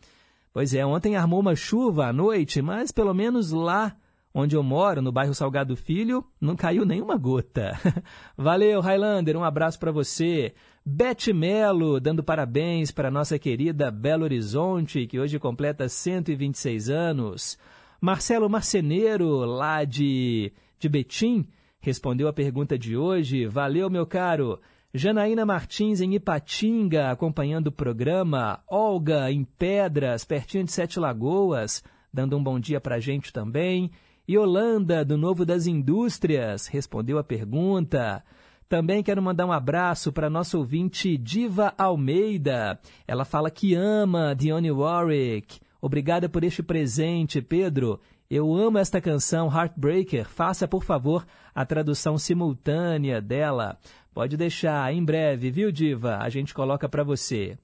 Pois é, ontem armou uma chuva à noite, mas pelo menos lá onde eu moro, no bairro Salgado Filho, não caiu nenhuma gota. Valeu, Highlander, um abraço para você. Beth Melo, dando parabéns para nossa querida Belo Horizonte, que hoje completa 126 anos. Marcelo Marceneiro, lá de, de Betim, respondeu a pergunta de hoje. Valeu, meu caro. Janaína Martins, em Ipatinga, acompanhando o programa. Olga, em Pedras, pertinho de Sete Lagoas, dando um bom dia para a gente também. Yolanda, do Novo das Indústrias, respondeu a pergunta. Também quero mandar um abraço para nossa ouvinte Diva Almeida. Ela fala que ama Dionne Warwick. Obrigada por este presente, Pedro. Eu amo esta canção Heartbreaker. Faça, por favor, a tradução simultânea dela. Pode deixar, em breve, viu, Diva? A gente coloca para você.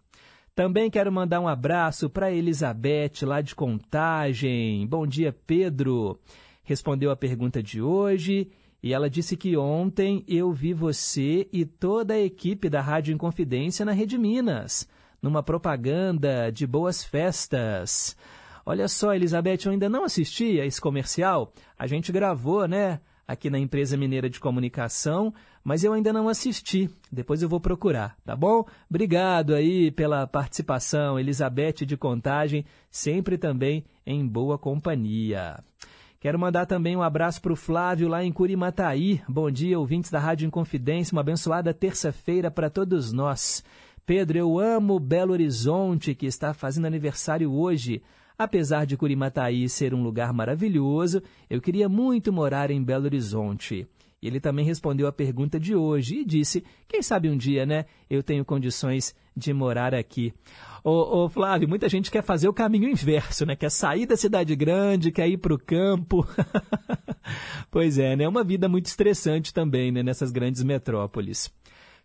Também quero mandar um abraço para Elizabeth, lá de Contagem. Bom dia, Pedro. Respondeu a pergunta de hoje e ela disse que ontem eu vi você e toda a equipe da Rádio Inconfidência na Rede Minas numa propaganda de boas festas. Olha só, Elizabeth, eu ainda não assisti a esse comercial. A gente gravou, né? Aqui na empresa mineira de comunicação, mas eu ainda não assisti. Depois eu vou procurar, tá bom? Obrigado aí pela participação, Elizabeth de Contagem, sempre também em boa companhia. Quero mandar também um abraço para o Flávio lá em Curimataí. Bom dia, ouvintes da Rádio Inconfidência. Uma abençoada terça-feira para todos nós. Pedro, eu amo Belo Horizonte, que está fazendo aniversário hoje. Apesar de Curimataí ser um lugar maravilhoso, eu queria muito morar em Belo Horizonte. Ele também respondeu a pergunta de hoje e disse: quem sabe um dia, né, eu tenho condições de morar aqui. Ô, ô, Flávio, muita gente quer fazer o caminho inverso, né? Quer sair da cidade grande, quer ir para o campo. pois é, né? É uma vida muito estressante também, né? Nessas grandes metrópoles.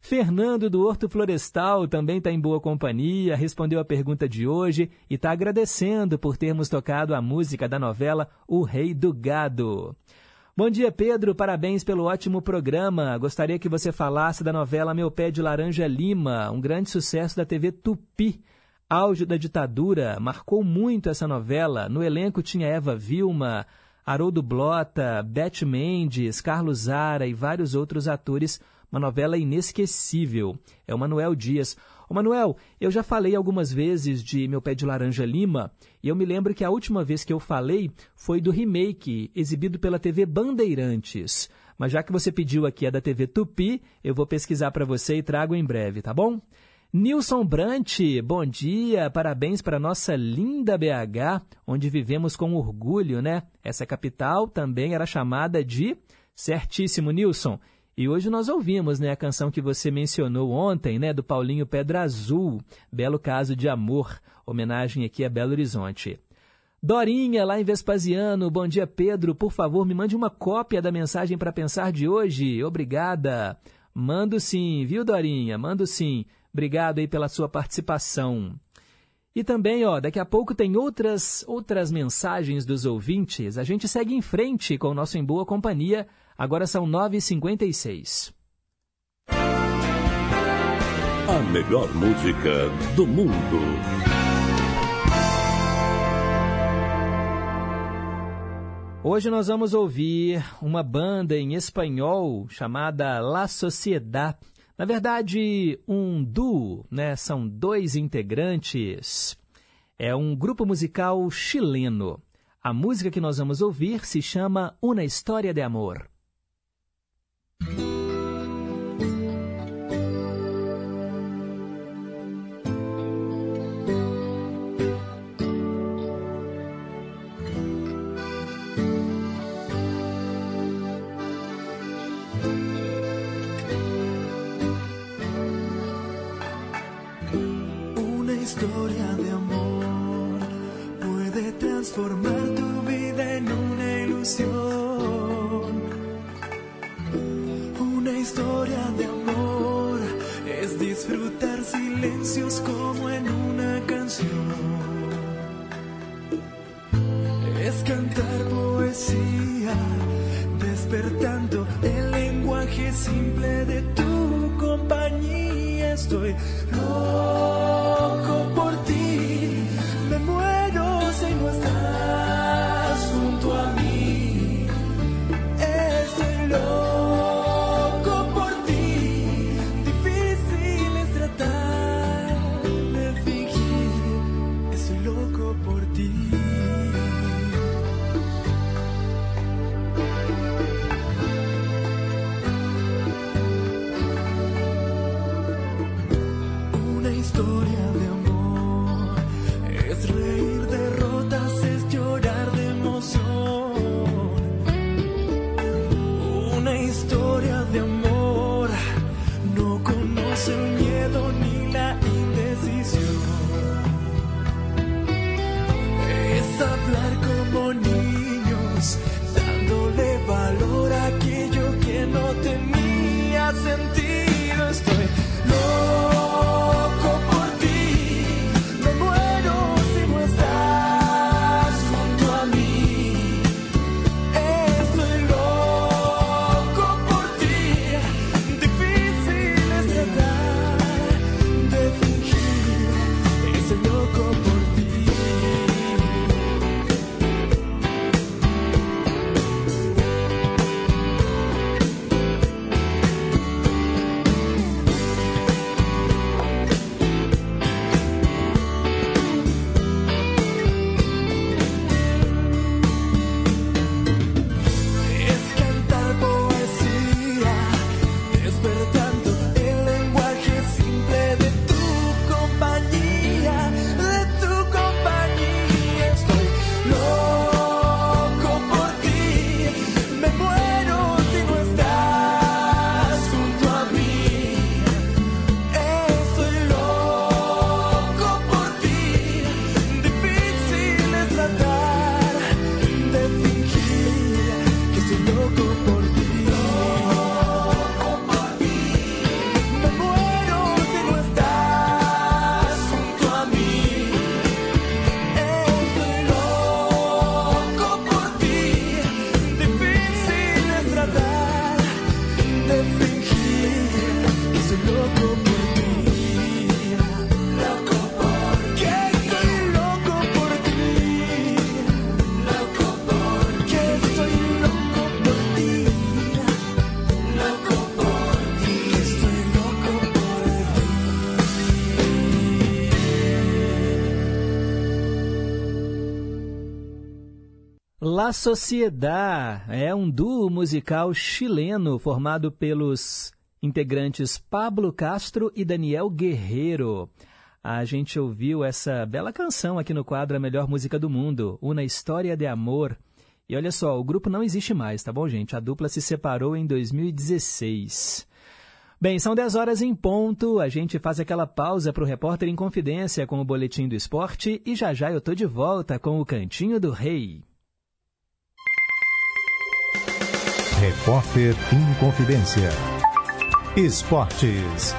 Fernando do Horto Florestal também está em boa companhia, respondeu a pergunta de hoje e está agradecendo por termos tocado a música da novela O Rei do Gado. Bom dia, Pedro. Parabéns pelo ótimo programa. Gostaria que você falasse da novela Meu Pé de Laranja Lima, um grande sucesso da TV Tupi. Auge da ditadura, marcou muito essa novela. No elenco tinha Eva Vilma, Haroldo Blota, Beth Mendes, Carlos Zara e vários outros atores uma novela inesquecível. É o Manuel Dias. Ô Manuel, eu já falei algumas vezes de Meu Pé de Laranja Lima, e eu me lembro que a última vez que eu falei foi do remake, exibido pela TV Bandeirantes. Mas já que você pediu aqui a da TV Tupi, eu vou pesquisar para você e trago em breve, tá bom? Nilson Brant, bom dia, parabéns para nossa linda BH, onde vivemos com orgulho, né? Essa capital também era chamada de. Certíssimo, Nilson. E hoje nós ouvimos né, a canção que você mencionou ontem, né, do Paulinho Pedra Azul, Belo Caso de Amor, homenagem aqui a Belo Horizonte. Dorinha, lá em Vespasiano, bom dia Pedro, por favor me mande uma cópia da mensagem para pensar de hoje, obrigada. Mando sim, viu Dorinha, mando sim, obrigado aí pela sua participação. E também, ó, daqui a pouco tem outras outras mensagens dos ouvintes. A gente segue em frente com o nosso Em Boa Companhia Agora são 9h56. A melhor música do mundo. Hoje nós vamos ouvir uma banda em espanhol chamada La Sociedad. Na verdade, um duo, né? São dois integrantes. É um grupo musical chileno. A música que nós vamos ouvir se chama Una História de Amor. Una historia de amor puede transformar silencios como La Sociedad é um duo musical chileno formado pelos integrantes Pablo Castro e Daniel Guerreiro. A gente ouviu essa bela canção aqui no quadro A Melhor Música do Mundo, Uma História de Amor. E olha só, o grupo não existe mais, tá bom, gente? A dupla se separou em 2016. Bem, são 10 horas em ponto. A gente faz aquela pausa para o repórter em confidência com o boletim do esporte e já já eu tô de volta com o Cantinho do Rei. Repórter em confidência. Esportes.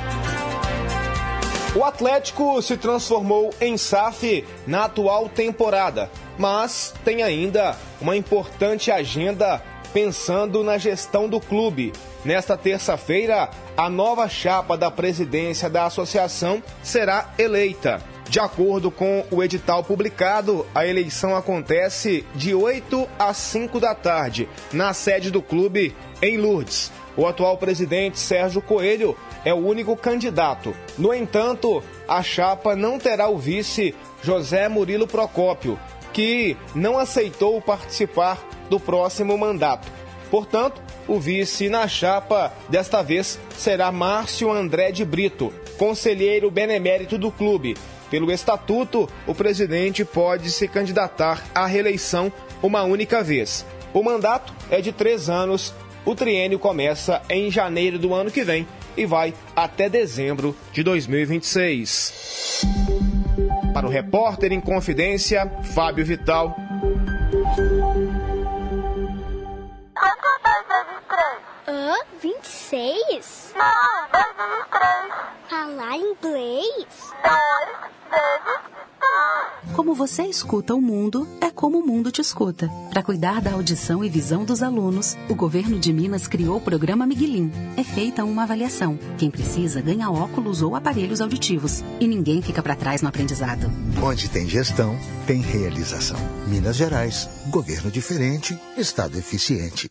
O Atlético se transformou em SAF na atual temporada, mas tem ainda uma importante agenda pensando na gestão do clube. Nesta terça-feira, a nova chapa da presidência da associação será eleita. De acordo com o edital publicado, a eleição acontece de 8 às 5 da tarde, na sede do clube, em Lourdes. O atual presidente Sérgio Coelho é o único candidato. No entanto, a chapa não terá o vice José Murilo Procópio, que não aceitou participar do próximo mandato. Portanto, o vice na chapa desta vez será Márcio André de Brito, conselheiro benemérito do clube. Pelo estatuto, o presidente pode se candidatar à reeleição uma única vez. O mandato é de três anos. O triênio começa em janeiro do ano que vem e vai até dezembro de 2026. Para o repórter em confidência, Fábio Vital. Hã? 26? Não, 2 vezes 3. Falar inglês? 2 vezes como você escuta o mundo, é como o mundo te escuta. Para cuidar da audição e visão dos alunos, o governo de Minas criou o programa Miguelim. É feita uma avaliação. Quem precisa ganha óculos ou aparelhos auditivos. E ninguém fica para trás no aprendizado. Onde tem gestão, tem realização. Minas Gerais, governo diferente, estado eficiente.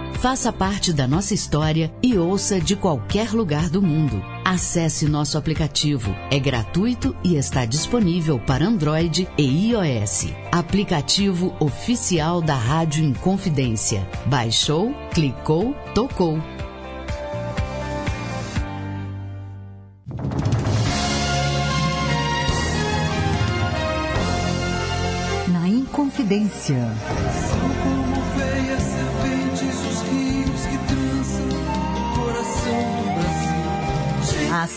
Faça parte da nossa história e ouça de qualquer lugar do mundo. Acesse nosso aplicativo. É gratuito e está disponível para Android e iOS. Aplicativo oficial da Rádio Inconfidência. Baixou, clicou, tocou. Na Inconfidência.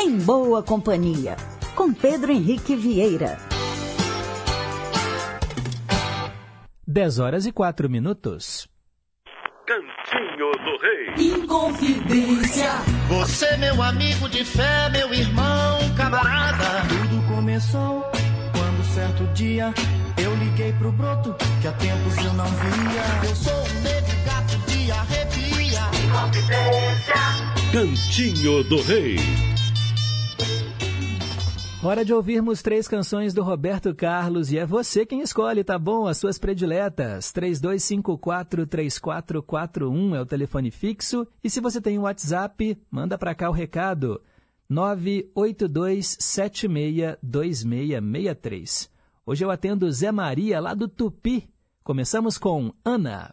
Em Boa Companhia, com Pedro Henrique Vieira. 10 horas e 4 minutos. Cantinho do Rei. Inconfidência. Você, meu amigo de fé, meu irmão, camarada. Tudo começou quando certo dia eu liguei pro broto que há tempos eu não via. Eu sou um negro gato de arrepia. Cantinho do Rei. Hora de ouvirmos três canções do Roberto Carlos e é você quem escolhe, tá bom? As suas prediletas. 32543441 é o telefone fixo e se você tem um WhatsApp, manda para cá o recado. 982762663. Hoje eu atendo Zé Maria lá do Tupi. Começamos com Ana.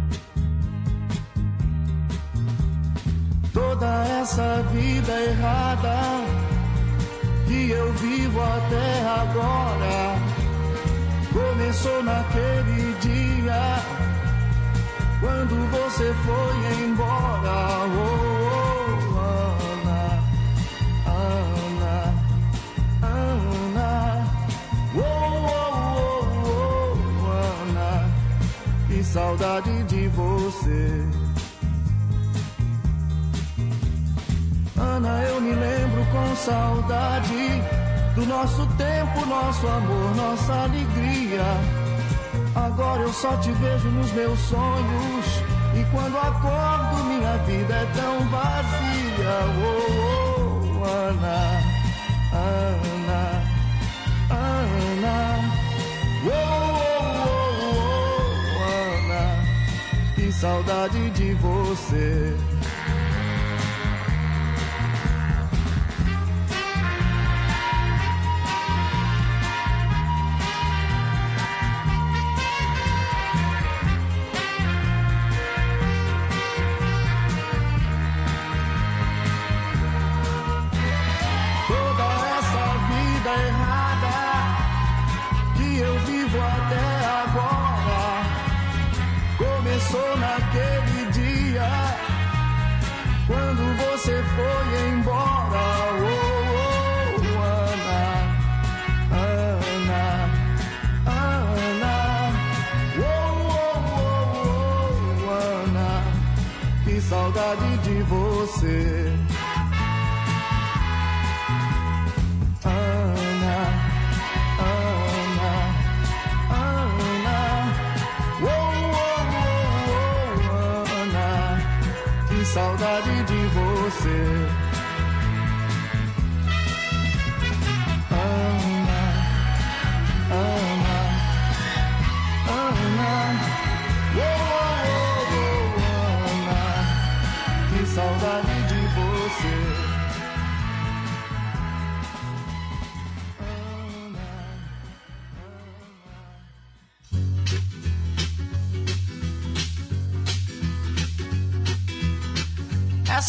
Toda essa vida errada que eu vivo até agora começou naquele dia quando você foi embora. Oh, oh, Ana, Ana, Ana. Oh, oh, oh, oh, Ana, que saudade de você. Ana, eu me lembro com saudade do nosso tempo, nosso amor, nossa alegria. Agora eu só te vejo nos meus sonhos. E quando acordo, minha vida é tão vazia. Oh, oh, Ana, Ana, Ana. Oh, oh, oh, oh, Ana, que saudade de você.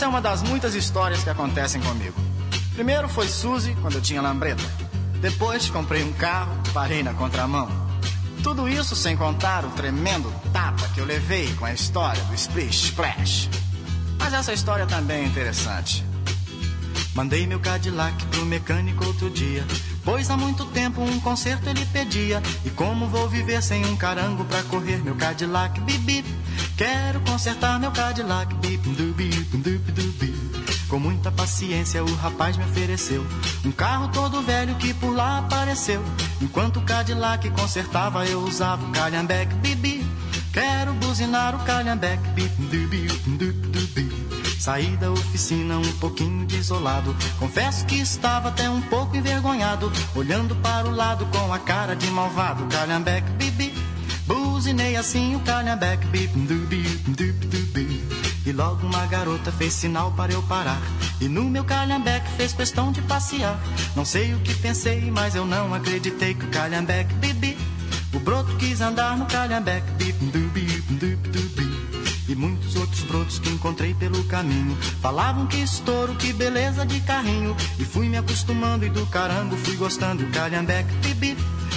Essa é uma das muitas histórias que acontecem comigo. Primeiro foi Suzy, quando eu tinha lambreta. Depois comprei um carro, parei na contramão. Tudo isso sem contar o tremendo tapa que eu levei com a história do Splish Splash. Mas essa história também é interessante. Mandei meu Cadillac pro mecânico outro dia. Pois há muito tempo um conserto ele pedia. E como vou viver sem um carango pra correr meu Cadillac bibi? Quero consertar meu Cadillac bip. Com muita paciência o rapaz me ofereceu um carro todo velho que por lá apareceu. Enquanto o Cadillac consertava eu usava o calhambeque bibi. Quero buzinar o calhambeque dubi. Saí da oficina um pouquinho desolado. Confesso que estava até um pouco envergonhado. Olhando para o lado com a cara de malvado. Calhambeque, bibi. Buzinei assim o calhambeque, dubi. E logo uma garota fez sinal para eu parar. E no meu calhambeque fez questão de passear. Não sei o que pensei, mas eu não acreditei que o calhambeque, bibi. O broto quis andar no calhambeque, dubi e muitos outros brotos que encontrei pelo caminho. Falavam que estouro, que beleza de carrinho. E fui me acostumando e do carango fui gostando. Calhambeque, bibi,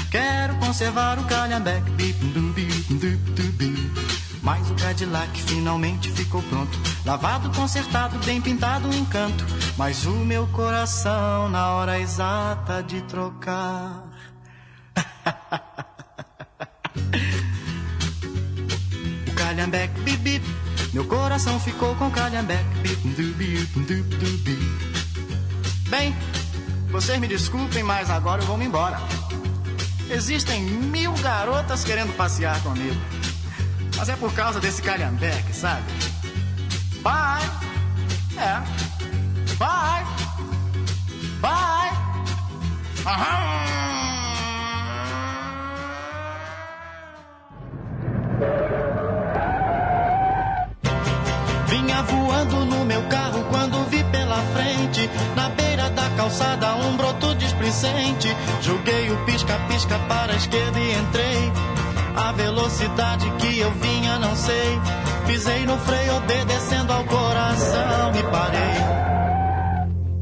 quero conservar o calhambeque, dubi. Mas o Cadillac finalmente ficou pronto. Lavado, consertado, bem pintado, um encanto. Mas o meu coração, na hora exata de trocar. calhambeque, bip, bip. Meu coração ficou com calhambeque, bip, dubi. Bem, vocês me desculpem, mas agora eu vou me embora. Existem mil garotas querendo passear comigo. Mas é por causa desse calhambeque, sabe? Bye! É. Bye! Bye! Aham! Vinha voando no meu carro quando vi pela frente, na beira da calçada, um broto displicente. Joguei o pisca-pisca para a esquerda e entrei. A velocidade que eu vinha, não sei. Pisei no freio, obedecendo ao coração e parei.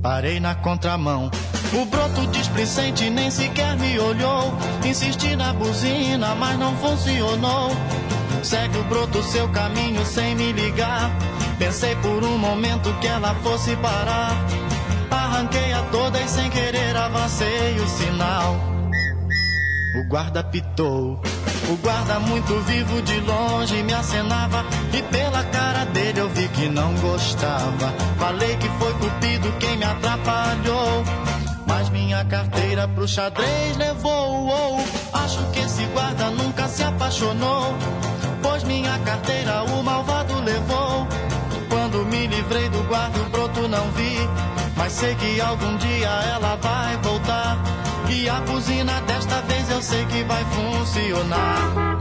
Parei na contramão. O broto displicente nem sequer me olhou. Insisti na buzina, mas não funcionou. Segue o broto seu caminho sem me ligar. Pensei por um momento que ela fosse parar. Arranquei a toda e sem querer avancei o sinal. O guarda pitou. O guarda muito vivo de longe me acenava e pela cara dele eu vi que não gostava. Falei que foi cupido quem me atrapalhou. Mas minha carteira pro xadrez levou. Acho que esse guarda nunca se apaixonou. Pois minha carteira o malvado levou. Quando me livrei do guarda, o broto não vi. Mas sei que algum dia ela vai voltar. E a buzina desta vez eu sei que vai funcionar.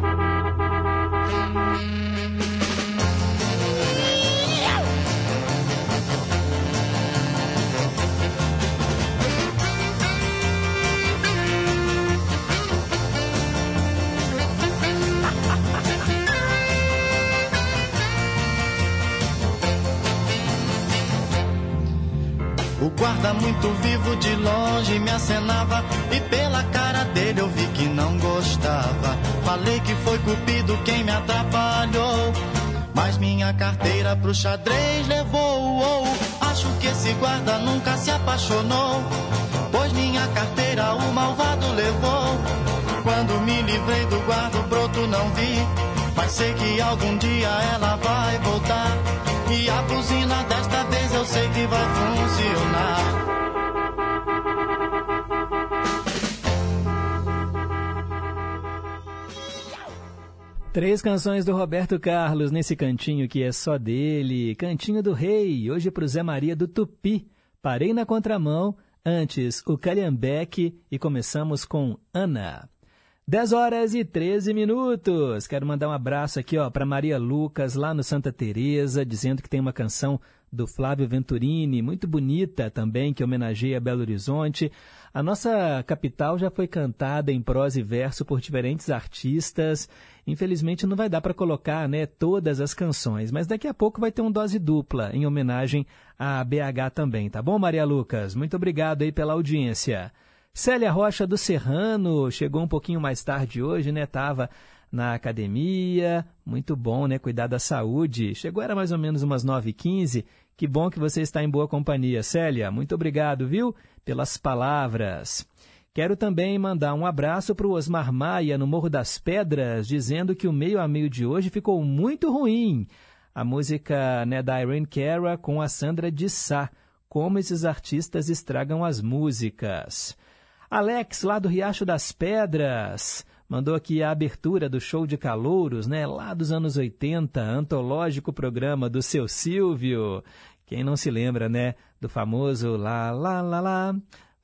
O guarda muito vivo de longe me acenava e pela cara dele eu vi que não gostava. Falei que foi cupido quem me atrapalhou. Mas minha carteira pro xadrez levou. Acho que esse guarda nunca se apaixonou. Pois minha carteira o malvado levou. Quando me livrei do guarda, o broto não vi. Mas sei que algum dia ela vai voltar. E a buzina desta eu sei que vai funcionar. Três canções do Roberto Carlos nesse cantinho que é só dele. Cantinho do Rei, hoje pro Zé Maria do Tupi. Parei na contramão, antes o Calhambeque e começamos com Ana. 10 horas e 13 minutos. Quero mandar um abraço aqui ó para Maria Lucas lá no Santa Teresa, dizendo que tem uma canção do Flávio Venturini, muito bonita também, que homenageia Belo Horizonte. A nossa capital já foi cantada em prosa e verso por diferentes artistas. Infelizmente não vai dar para colocar né, todas as canções, mas daqui a pouco vai ter um dose dupla em homenagem à BH também, tá bom, Maria Lucas? Muito obrigado aí pela audiência. Célia Rocha do Serrano chegou um pouquinho mais tarde hoje, né? Tava na academia, muito bom, né? Cuidar da saúde. Chegou, era mais ou menos umas 9h15. Que bom que você está em boa companhia, Célia. Muito obrigado, viu? Pelas palavras. Quero também mandar um abraço para o Osmar Maia, no Morro das Pedras, dizendo que o meio a meio de hoje ficou muito ruim. A música né, da Irene Cara com a Sandra de Sá. Como esses artistas estragam as músicas. Alex, lá do Riacho das Pedras, mandou aqui a abertura do show de calouros, né? Lá dos anos 80, antológico programa do seu Silvio. Quem não se lembra, né? Do famoso lá, lá, lá, lá,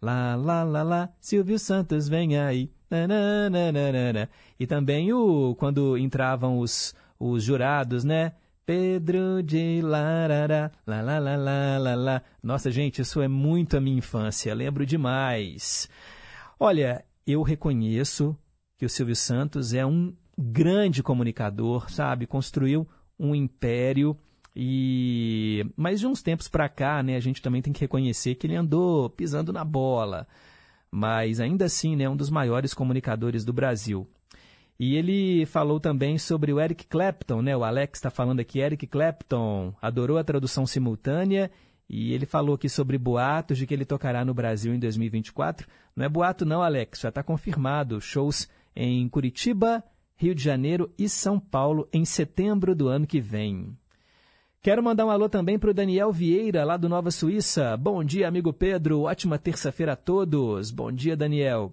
lá, lá, lá, lá, Silvio Santos vem aí. Nananana. E também o quando entravam os, os jurados, né? Pedro de Larará, lá, lá, lá, lá, lá. Nossa, gente, isso é muito a minha infância, lembro demais. Olha, eu reconheço que o Silvio Santos é um grande comunicador, sabe? Construiu um império e mas de uns tempos para cá, né, a gente também tem que reconhecer que ele andou pisando na bola. Mas ainda assim, né, um dos maiores comunicadores do Brasil. E ele falou também sobre o Eric Clapton, né? O Alex está falando aqui, Eric Clapton adorou a tradução simultânea e ele falou aqui sobre boatos de que ele tocará no Brasil em 2024. Não é boato não, Alex, já está confirmado. Shows em Curitiba, Rio de Janeiro e São Paulo em setembro do ano que vem. Quero mandar um alô também para o Daniel Vieira, lá do Nova Suíça. Bom dia, amigo Pedro. Ótima terça-feira a todos. Bom dia, Daniel.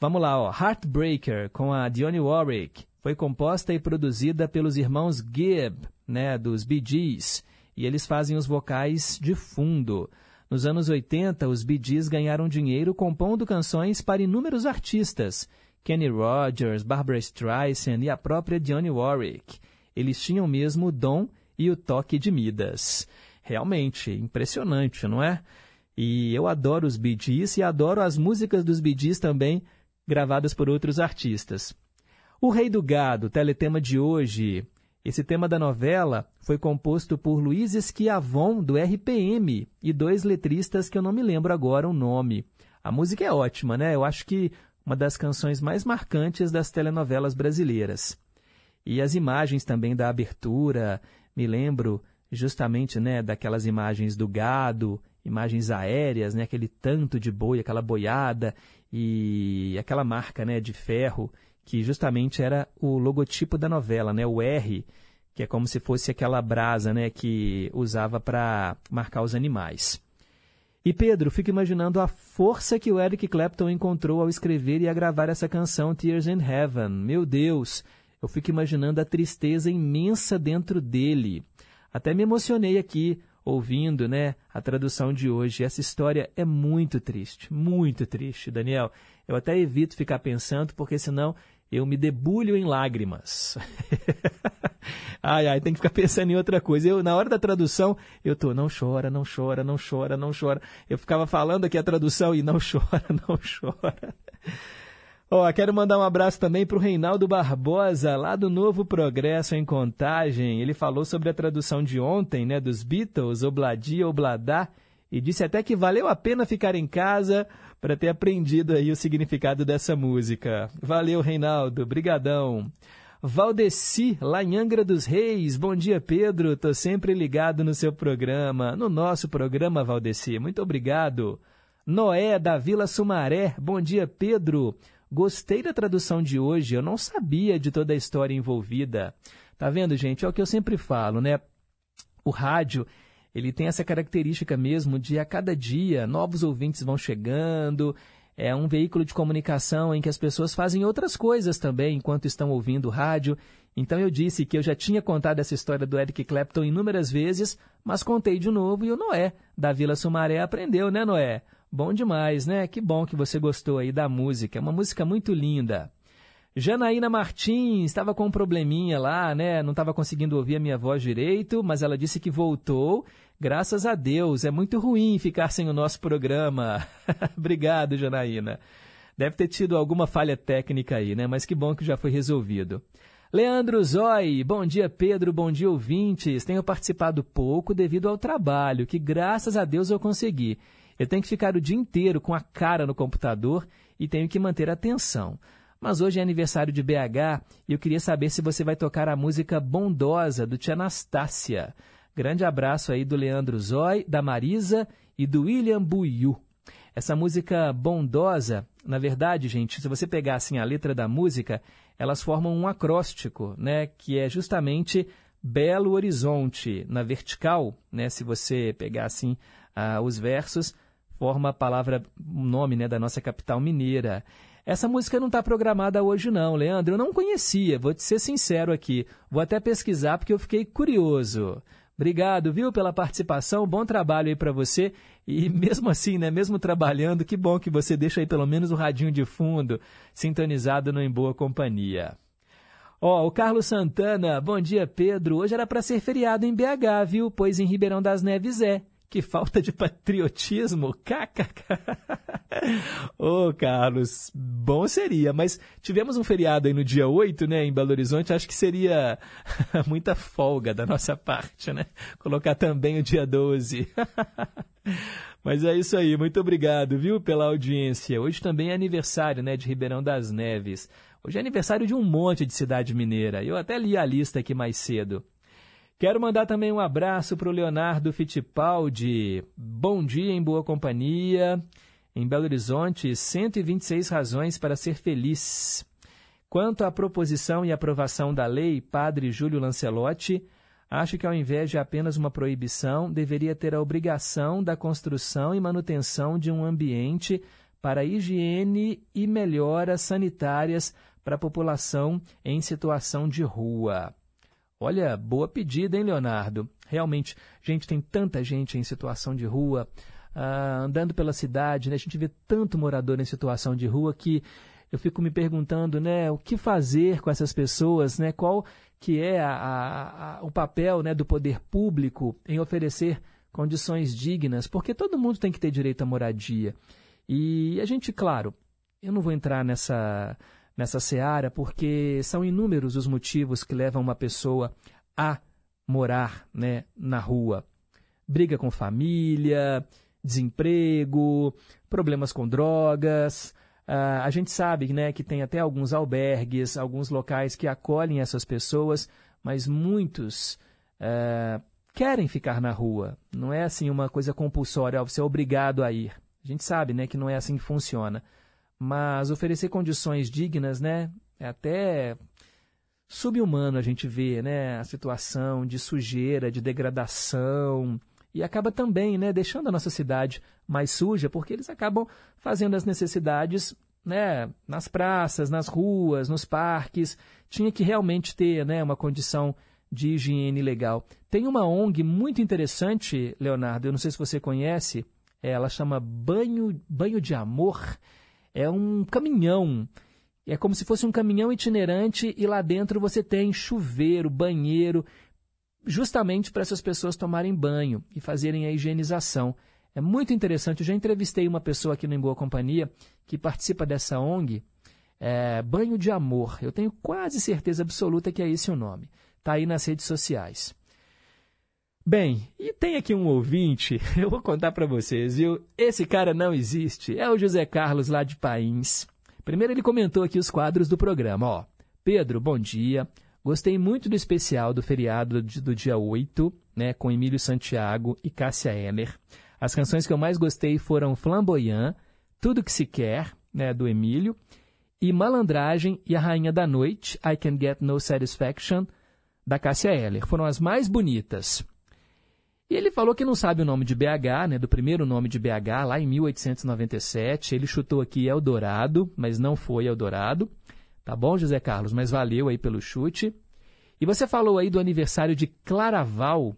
Vamos lá, ó. Heartbreaker, com a Dionne Warwick. Foi composta e produzida pelos irmãos Gibb, né, dos Bee Gees e eles fazem os vocais de fundo. Nos anos 80, os Bee Gees ganharam dinheiro compondo canções para inúmeros artistas, Kenny Rogers, Barbara Streisand e a própria Dionne Warwick. Eles tinham mesmo o dom e o toque de Midas. Realmente, impressionante, não é? E eu adoro os Bee Gees e adoro as músicas dos Bee Gees também, gravadas por outros artistas. O Rei do Gado, teletema de hoje. Esse tema da novela foi composto por Luiz Esquiavon, do RPM, e dois letristas que eu não me lembro agora o nome. A música é ótima, né? Eu acho que uma das canções mais marcantes das telenovelas brasileiras. E as imagens também da abertura, me lembro justamente né, daquelas imagens do gado, imagens aéreas, né, aquele tanto de boi, aquela boiada e aquela marca né, de ferro que justamente era o logotipo da novela, né, o R, que é como se fosse aquela brasa né, que usava para marcar os animais. E Pedro, fico imaginando a força que o Eric Clapton encontrou ao escrever e a gravar essa canção Tears in Heaven. Meu Deus, eu fico imaginando a tristeza imensa dentro dele. Até me emocionei aqui ouvindo, né, a tradução de hoje. Essa história é muito triste, muito triste, Daniel. Eu até evito ficar pensando, porque senão eu me debulho em lágrimas. ai, ai, tem que ficar pensando em outra coisa. Eu, na hora da tradução, eu tô, não chora, não chora, não chora, não chora. Eu ficava falando aqui a tradução e não chora, não chora. Ó, oh, quero mandar um abraço também para o Reinaldo Barbosa, lá do Novo Progresso em Contagem. Ele falou sobre a tradução de ontem, né, dos Beatles, Obladi, Obladá, e disse até que valeu a pena ficar em casa para ter aprendido aí o significado dessa música. Valeu, Reinaldo, brigadão. Valdeci, lá em Angra dos Reis. Bom dia, Pedro. Tô sempre ligado no seu programa, no nosso programa, Valdeci. Muito obrigado. Noé, da Vila Sumaré. Bom dia, Pedro. Gostei da tradução de hoje, eu não sabia de toda a história envolvida. Tá vendo, gente? É o que eu sempre falo, né? O rádio, ele tem essa característica mesmo de a cada dia novos ouvintes vão chegando. É um veículo de comunicação em que as pessoas fazem outras coisas também enquanto estão ouvindo o rádio. Então eu disse que eu já tinha contado essa história do Eric Clapton inúmeras vezes, mas contei de novo e o Noé, da Vila Sumaré, aprendeu, né, Noé? Bom demais, né? Que bom que você gostou aí da música. É uma música muito linda. Janaína Martins estava com um probleminha lá, né? Não estava conseguindo ouvir a minha voz direito, mas ela disse que voltou. Graças a Deus. É muito ruim ficar sem o nosso programa. Obrigado, Janaína. Deve ter tido alguma falha técnica aí, né? Mas que bom que já foi resolvido. Leandro Zói, bom dia Pedro, bom dia ouvintes. Tenho participado pouco devido ao trabalho, que graças a Deus eu consegui. Eu tenho que ficar o dia inteiro com a cara no computador e tenho que manter a atenção. Mas hoje é aniversário de BH e eu queria saber se você vai tocar a música Bondosa, do Tia Anastácia. Grande abraço aí do Leandro Zói, da Marisa e do William Buiu. Essa música bondosa, na verdade, gente, se você pegar assim a letra da música, elas formam um acróstico, né, que é justamente Belo Horizonte na vertical, né, se você pegar assim ah, os versos, forma a palavra, nome né, da nossa capital mineira. Essa música não está programada hoje, não, Leandro. Eu não conhecia, vou te ser sincero aqui. Vou até pesquisar porque eu fiquei curioso. Obrigado, viu, pela participação. Bom trabalho aí para você. E mesmo assim, né, mesmo trabalhando, que bom que você deixa aí pelo menos o radinho de fundo sintonizado no Em Boa Companhia. Ó, oh, o Carlos Santana, bom dia, Pedro. Hoje era para ser feriado em BH, viu? Pois em Ribeirão das Neves é. Que falta de patriotismo. KKK. Ô, oh, Carlos, bom seria, mas tivemos um feriado aí no dia 8, né, em Belo Horizonte, acho que seria muita folga da nossa parte, né? Colocar também o dia 12. Mas é isso aí, muito obrigado, viu, pela audiência. Hoje também é aniversário, né, de Ribeirão das Neves. Hoje é aniversário de um monte de cidade mineira. Eu até li a lista aqui mais cedo. Quero mandar também um abraço para o Leonardo Fittipaldi. Bom dia em boa companhia. Em Belo Horizonte, 126 razões para ser feliz. Quanto à proposição e aprovação da lei, Padre Júlio Lancelotti, acho que ao invés de apenas uma proibição, deveria ter a obrigação da construção e manutenção de um ambiente para higiene e melhoras sanitárias para a população em situação de rua. Olha, boa pedida, hein, Leonardo? Realmente, gente, tem tanta gente em situação de rua, uh, andando pela cidade, né? A gente vê tanto morador em situação de rua que eu fico me perguntando, né, o que fazer com essas pessoas, né? Qual que é a, a, a, o papel né, do poder público em oferecer condições dignas, porque todo mundo tem que ter direito à moradia. E a gente, claro, eu não vou entrar nessa, nessa seara, porque são inúmeros os motivos que levam uma pessoa a morar né, na rua. Briga com família, desemprego, problemas com drogas. Uh, a gente sabe né, que tem até alguns albergues, alguns locais que acolhem essas pessoas, mas muitos uh, querem ficar na rua. Não é assim uma coisa compulsória, você é obrigado a ir. A gente sabe né, que não é assim que funciona. Mas oferecer condições dignas, né, é até subhumano a gente vê né, a situação de sujeira, de degradação, e acaba também né, deixando a nossa cidade mais suja, porque eles acabam fazendo as necessidades né, nas praças, nas ruas, nos parques. Tinha que realmente ter né, uma condição de higiene legal. Tem uma ONG muito interessante, Leonardo, eu não sei se você conhece, ela chama Banho, Banho de Amor. É um caminhão. É como se fosse um caminhão itinerante e lá dentro você tem chuveiro, banheiro, justamente para essas pessoas tomarem banho e fazerem a higienização. É muito interessante. Eu já entrevistei uma pessoa aqui no Em Boa Companhia que participa dessa ONG, é, Banho de Amor. Eu tenho quase certeza absoluta que é esse o nome. Está aí nas redes sociais. Bem, e tem aqui um ouvinte, eu vou contar para vocês, viu? Esse cara não existe, é o José Carlos lá de Pains. Primeiro ele comentou aqui os quadros do programa, ó. Pedro, bom dia. Gostei muito do especial do feriado do dia 8, né, com Emílio Santiago e Cássia Eller. As canções que eu mais gostei foram Flamboyant, Tudo Que Se Quer, né, do Emílio, e Malandragem e A Rainha da Noite, I Can Get No Satisfaction, da Cássia Eller. Foram as mais bonitas. E ele falou que não sabe o nome de BH, né, do primeiro nome de BH, lá em 1897. Ele chutou aqui Eldorado, mas não foi Eldorado. Tá bom, José Carlos? Mas valeu aí pelo chute. E você falou aí do aniversário de Claraval.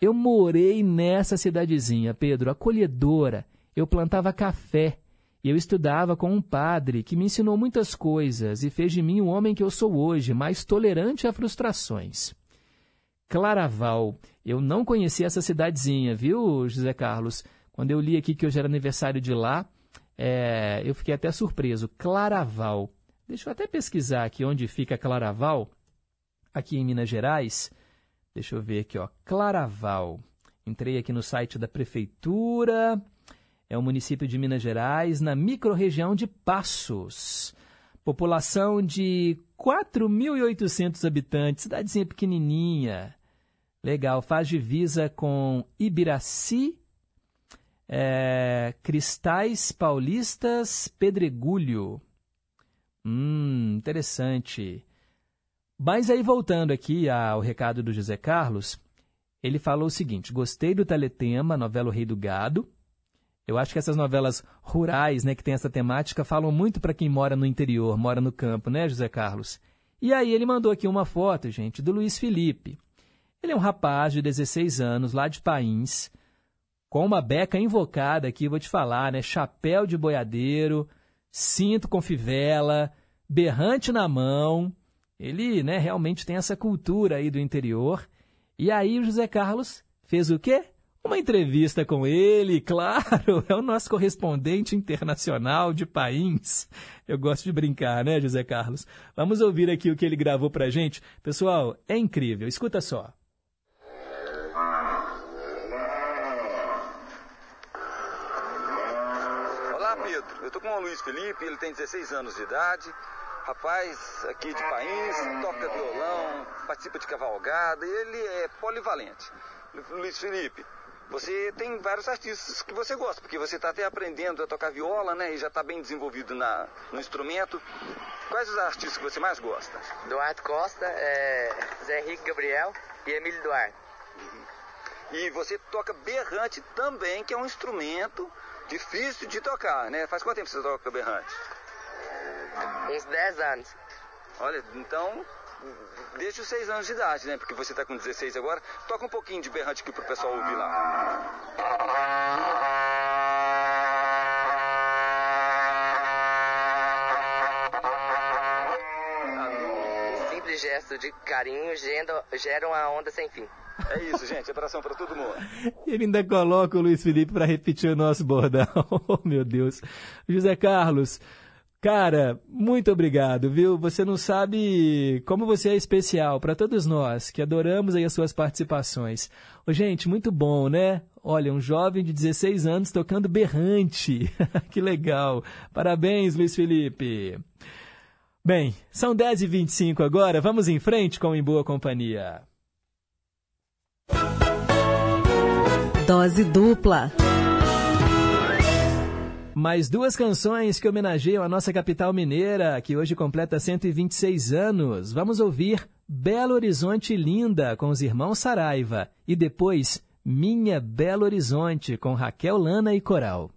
Eu morei nessa cidadezinha, Pedro, acolhedora. Eu plantava café e eu estudava com um padre que me ensinou muitas coisas e fez de mim o homem que eu sou hoje, mais tolerante a frustrações. Claraval. Eu não conhecia essa cidadezinha, viu, José Carlos? Quando eu li aqui que hoje era aniversário de lá, é, eu fiquei até surpreso. Claraval. Deixa eu até pesquisar aqui onde fica Claraval, aqui em Minas Gerais. Deixa eu ver aqui, ó, Claraval. Entrei aqui no site da prefeitura. É um município de Minas Gerais, na microrregião de Passos. População de 4.800 habitantes, cidadezinha pequenininha. Legal, faz divisa com Ibiraci, é, Cristais Paulistas, Pedregulho. Hum, interessante. Mas aí, voltando aqui ao recado do José Carlos, ele falou o seguinte: gostei do teletema, novela O Rei do Gado. Eu acho que essas novelas rurais, né, que tem essa temática, falam muito para quem mora no interior, mora no campo, né, José Carlos? E aí ele mandou aqui uma foto, gente, do Luiz Felipe. Ele é um rapaz de 16 anos, lá de Pains, com uma beca invocada aqui, vou te falar, né? Chapéu de boiadeiro, cinto com fivela, berrante na mão. Ele, né, realmente tem essa cultura aí do interior. E aí o José Carlos fez o quê? Uma entrevista com ele, claro, é o nosso correspondente internacional de país. Eu gosto de brincar, né, José Carlos? Vamos ouvir aqui o que ele gravou pra gente. Pessoal, é incrível, escuta só. Com o Luiz Felipe, ele tem 16 anos de idade, rapaz aqui de país, toca violão, participa de cavalgada, ele é polivalente. Luiz Felipe, você tem vários artistas que você gosta, porque você está até aprendendo a tocar viola, né? E já está bem desenvolvido na, no instrumento. Quais os artistas que você mais gosta? Duarte Costa, é, Zé Henrique Gabriel e Emílio Duarte. E você toca berrante também, que é um instrumento difícil de tocar, né? Faz quanto tempo você toca berrante? Uns 10 anos. Olha, então, desde os 6 anos de idade, né? Porque você está com 16 agora. Toca um pouquinho de berrante aqui pro pessoal ouvir lá. Simples gesto de carinho gera uma onda sem fim. É isso, gente. Abração para todo mundo. Ele ainda coloca o Luiz Felipe para repetir o nosso bordão. Oh, meu Deus. José Carlos, cara, muito obrigado, viu? Você não sabe como você é especial para todos nós que adoramos aí as suas participações. Ô, gente, muito bom, né? Olha, um jovem de 16 anos tocando berrante. que legal. Parabéns, Luiz Felipe. Bem, são 10h25 agora. Vamos em frente com Em Boa Companhia. Dose dupla. Mais duas canções que homenageiam a nossa capital mineira, que hoje completa 126 anos. Vamos ouvir Belo Horizonte Linda, com os irmãos Saraiva. E depois, Minha Belo Horizonte, com Raquel Lana e Coral.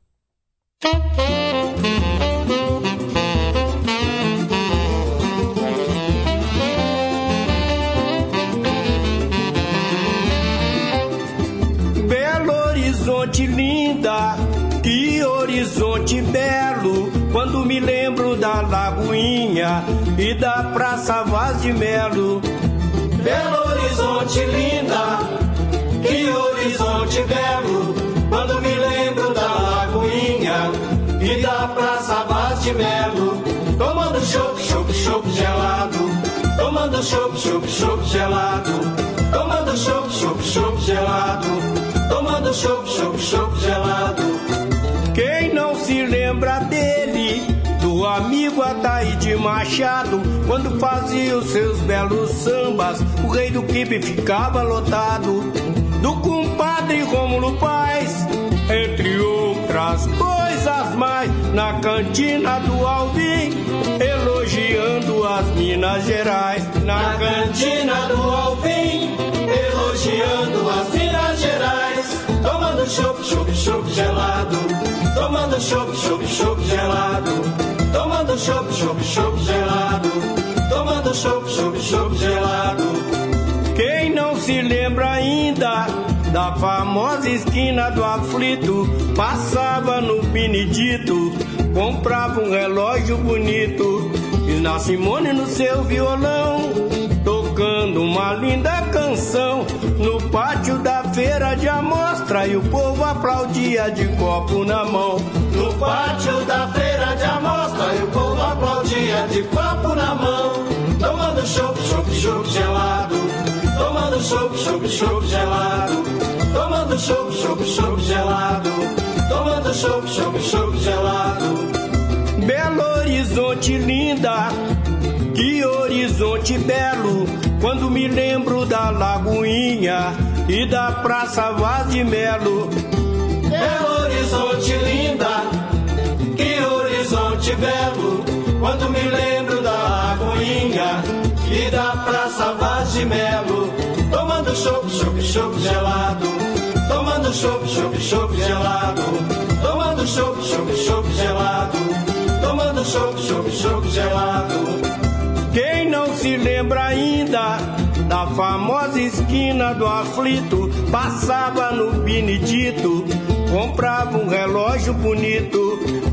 Belo, quando me lembro da Lagoinha e da Praça Vaz de Melo. Belo Horizonte linda, que horizonte belo, quando me lembro da Lagoinha e da Praça Vaz de Melo. Tomando chopp, chopp, chopp gelado, tomando chopp, chopp, chopp gelado, tomando chopp, chopp, chopp gelado, tomando chopp, chopp, chopp gelado. Se lembra dele, do amigo Ataíde Machado, quando fazia os seus belos sambas, o rei do kibe ficava lotado, do compadre Rômulo Paz, entre outras coisas mais, na cantina do Alvim, elogiando as Minas Gerais, na cantina do Alvim, elogiando as Minas Gerais, tomando chopp, chopp, chopp gelado, tomando chopp, chopp, chopp gelado, tomando chopp, chopp, chopp gelado, tomando chopp, chopp, chopp gelado. Quem não se lembra ainda da famosa esquina do aflito, passava no Benedito, comprava um relógio bonito, e na Simone no seu violão, tocando uma linda canção, no pátio da feira de amostra, e o povo aplaudia de copo na mão. No pátio da feira de amostra, e o povo aplaudia de copo na mão, tomando chopp, chopp, chopp gelado, tomando chopp, chopp, chopp gelado, tomando chopp, chopp, chopp gelado, tomando chopp, chopp, chopp gelado. Belo Horizonte linda, que horizonte belo, quando me lembro da Lagoinha e da Praça Vaz de Melo. Belo Horizonte linda, que horizonte belo, quando me lembro da Lagoinha e da Praça Vaz de Melo. Tomando chopp, chopp, chopp gelado, tomando chopp, chopp, chopp gelado, tomando chopp, chopp, chopp gelado, tomando chopp, chopp, chopp gelado. Se lembra ainda da famosa esquina do aflito, passava no Benedito, comprava um relógio bonito,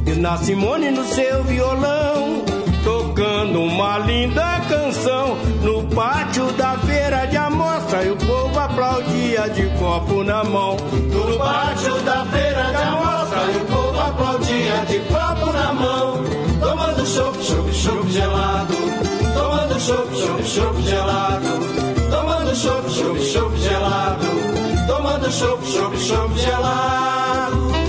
e na Simone no seu violão, tocando uma linda canção, no pátio da feira de amostra, e o povo aplaudia de copo na mão. No pátio da feira de amostra, e o povo aplaudia de copo na mão, tomando chopp, chopp, chopp gelado tomando chopp, chopp, chopp gelado, tomando chopp, chopp, chopp gelado, tomando chopp, chopp, chopp gelado.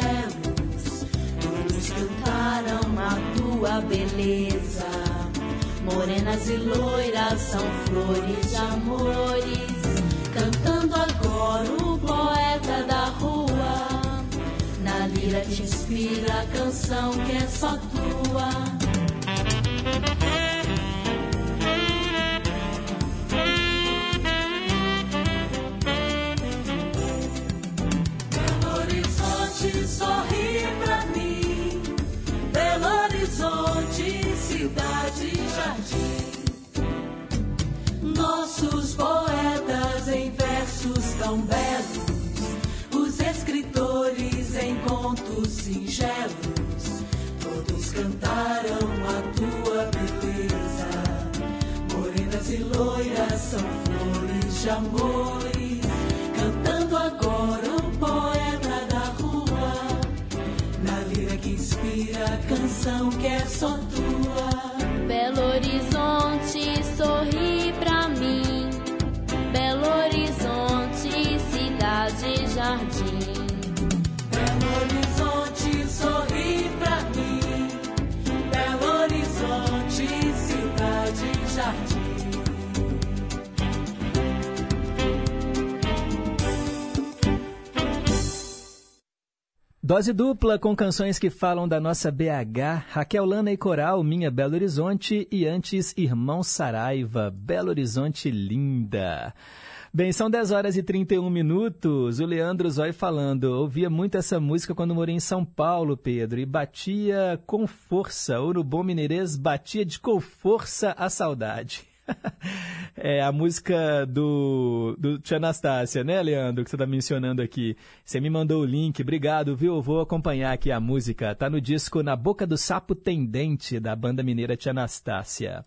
Todos cantaram a tua beleza. Morenas e loiras são flores de amores cantando agora o poeta da rua. Na lira que inspira a canção que é só tua. Nossos poetas em versos tão belos, os escritores em contos singelos, todos cantaram a tua beleza. Morenas e loiras são flores de amores, cantando agora o poeta da rua. Na lira que inspira a canção que é só tua. Dose dupla com canções que falam da nossa BH, Raquel Lana e Coral, Minha Belo Horizonte e antes Irmão Saraiva, Belo Horizonte linda. Bem, são 10 horas e 31 minutos. O Leandro Zói falando. Ouvia muito essa música quando morei em São Paulo, Pedro, e batia com força. Ouro Bom Mineirês batia de com força a saudade. É a música do, do Tia Anastácia, né, Leandro, que você está mencionando aqui. Você me mandou o link, obrigado, viu? Vou acompanhar aqui a música. Tá no disco Na Boca do Sapo Tendente, da banda mineira Tia Anastácia.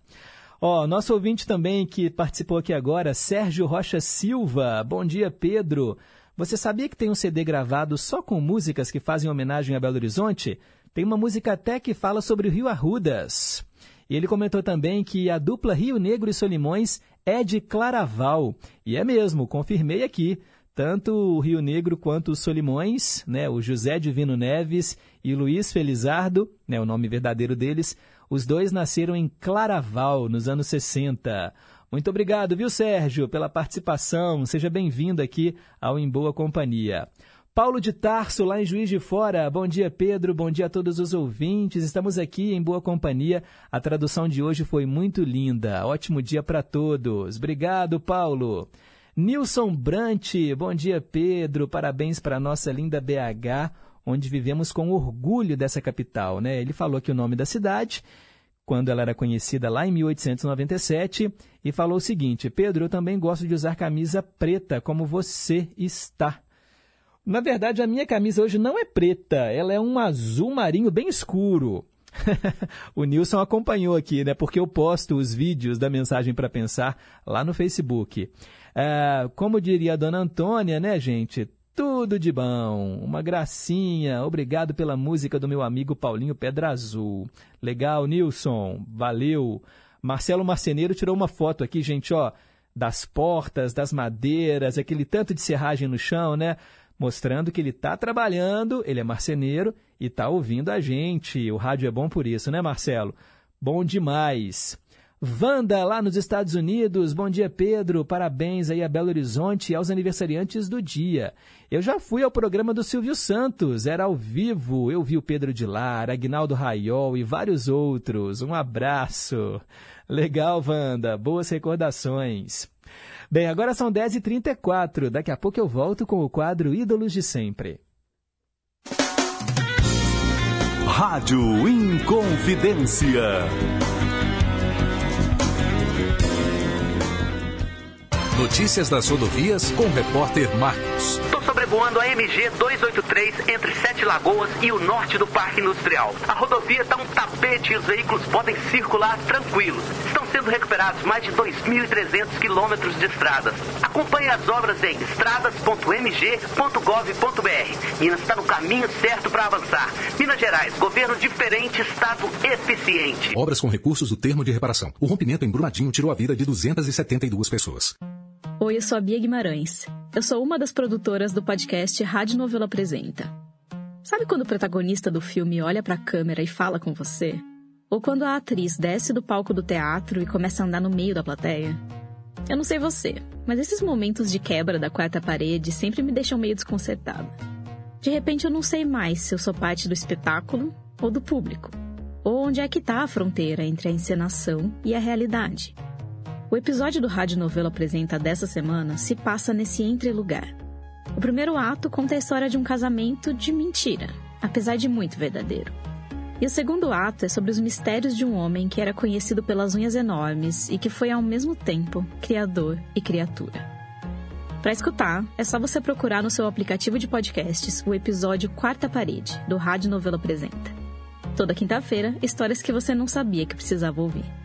Ó, nosso ouvinte também que participou aqui agora, Sérgio Rocha Silva. Bom dia, Pedro. Você sabia que tem um CD gravado só com músicas que fazem homenagem a Belo Horizonte? Tem uma música até que fala sobre o Rio Arrudas. E ele comentou também que a dupla Rio Negro e Solimões é de Claraval. E é mesmo, confirmei aqui. Tanto o Rio Negro quanto os Solimões, né, o José Divino Neves e Luiz Felizardo, né, o nome verdadeiro deles, os dois nasceram em Claraval, nos anos 60. Muito obrigado, viu, Sérgio, pela participação. Seja bem-vindo aqui ao Em Boa Companhia. Paulo de Tarso, lá em Juiz de Fora. Bom dia, Pedro. Bom dia a todos os ouvintes. Estamos aqui em boa companhia. A tradução de hoje foi muito linda. Ótimo dia para todos. Obrigado, Paulo. Nilson Brant, bom dia, Pedro. Parabéns para nossa linda BH, onde vivemos com orgulho dessa capital. Né? Ele falou aqui o nome da cidade, quando ela era conhecida lá em 1897, e falou o seguinte: Pedro, eu também gosto de usar camisa preta, como você está. Na verdade, a minha camisa hoje não é preta, ela é um azul marinho bem escuro. o Nilson acompanhou aqui, né? Porque eu posto os vídeos da mensagem para pensar lá no Facebook. É, como diria a dona Antônia, né, gente? Tudo de bom, uma gracinha. Obrigado pela música do meu amigo Paulinho Pedra Azul. Legal, Nilson. Valeu. Marcelo Marceneiro tirou uma foto aqui, gente, ó, das portas, das madeiras, aquele tanto de serragem no chão, né? Mostrando que ele está trabalhando, ele é marceneiro e está ouvindo a gente. O rádio é bom por isso, né, Marcelo? Bom demais. Wanda, lá nos Estados Unidos. Bom dia, Pedro. Parabéns aí a Belo Horizonte e aos aniversariantes do dia. Eu já fui ao programa do Silvio Santos, era ao vivo. Eu vi o Pedro de Lara, Agnaldo Raiol e vários outros. Um abraço. Legal, Wanda. Boas recordações. Bem, agora são 10h34. Daqui a pouco eu volto com o quadro Ídolos de Sempre. Rádio Inconfidência. Notícias das rodovias com o repórter Marcos. Estou sobrevoando a MG 283 entre Sete Lagoas e o norte do Parque Industrial. A rodovia está um tapete e os veículos podem circular tranquilos. Estão sendo recuperados mais de 2.300 quilômetros de estradas. Acompanhe as obras em estradas.mg.gov.br. Minas está no caminho certo para avançar. Minas Gerais, governo diferente, estado eficiente. Obras com recursos do termo de reparação. O rompimento em Brumadinho tirou a vida de 272 pessoas. Oi, eu sou a Bia Guimarães. Eu sou uma das produtoras do podcast Rádio Novela Apresenta. Sabe quando o protagonista do filme olha para a câmera e fala com você? Ou quando a atriz desce do palco do teatro e começa a andar no meio da plateia? Eu não sei você, mas esses momentos de quebra da quarta parede sempre me deixam meio desconcertada. De repente eu não sei mais se eu sou parte do espetáculo ou do público. Ou onde é que está a fronteira entre a encenação e a realidade. O episódio do Rádio Novelo Apresenta dessa semana se passa nesse entre-lugar. O primeiro ato conta a história de um casamento de mentira, apesar de muito verdadeiro. E o segundo ato é sobre os mistérios de um homem que era conhecido pelas unhas enormes e que foi ao mesmo tempo criador e criatura. Para escutar, é só você procurar no seu aplicativo de podcasts o episódio Quarta Parede, do Rádio Novelo Apresenta. Toda quinta-feira, histórias que você não sabia que precisava ouvir.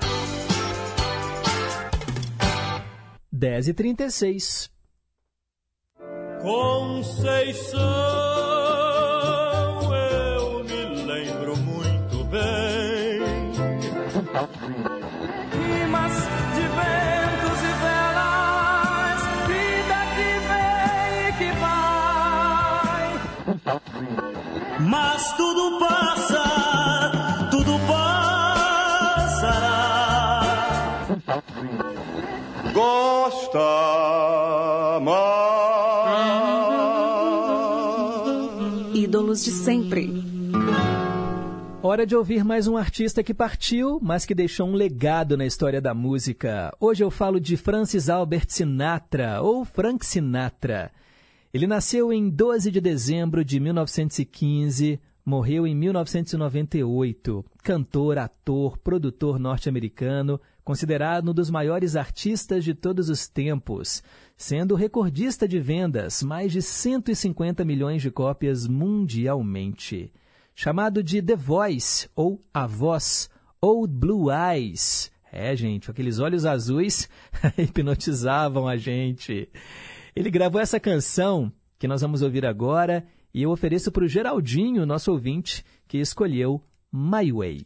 10h36. Conceição, eu me lembro muito bem. Rimas de ventos e velas, vida que vem e que vai. Mas tudo passa, Gosta mais. Ídolos de sempre. Hora de ouvir mais um artista que partiu, mas que deixou um legado na história da música. Hoje eu falo de Francis Albert Sinatra, ou Frank Sinatra. Ele nasceu em 12 de dezembro de 1915, morreu em 1998. Cantor, ator, produtor norte-americano, considerado um dos maiores artistas de todos os tempos, sendo recordista de vendas, mais de 150 milhões de cópias mundialmente. Chamado de The Voice, ou A Voz, Old Blue Eyes. É, gente, aqueles olhos azuis hipnotizavam a gente. Ele gravou essa canção que nós vamos ouvir agora e eu ofereço para o Geraldinho, nosso ouvinte, que escolheu My Way.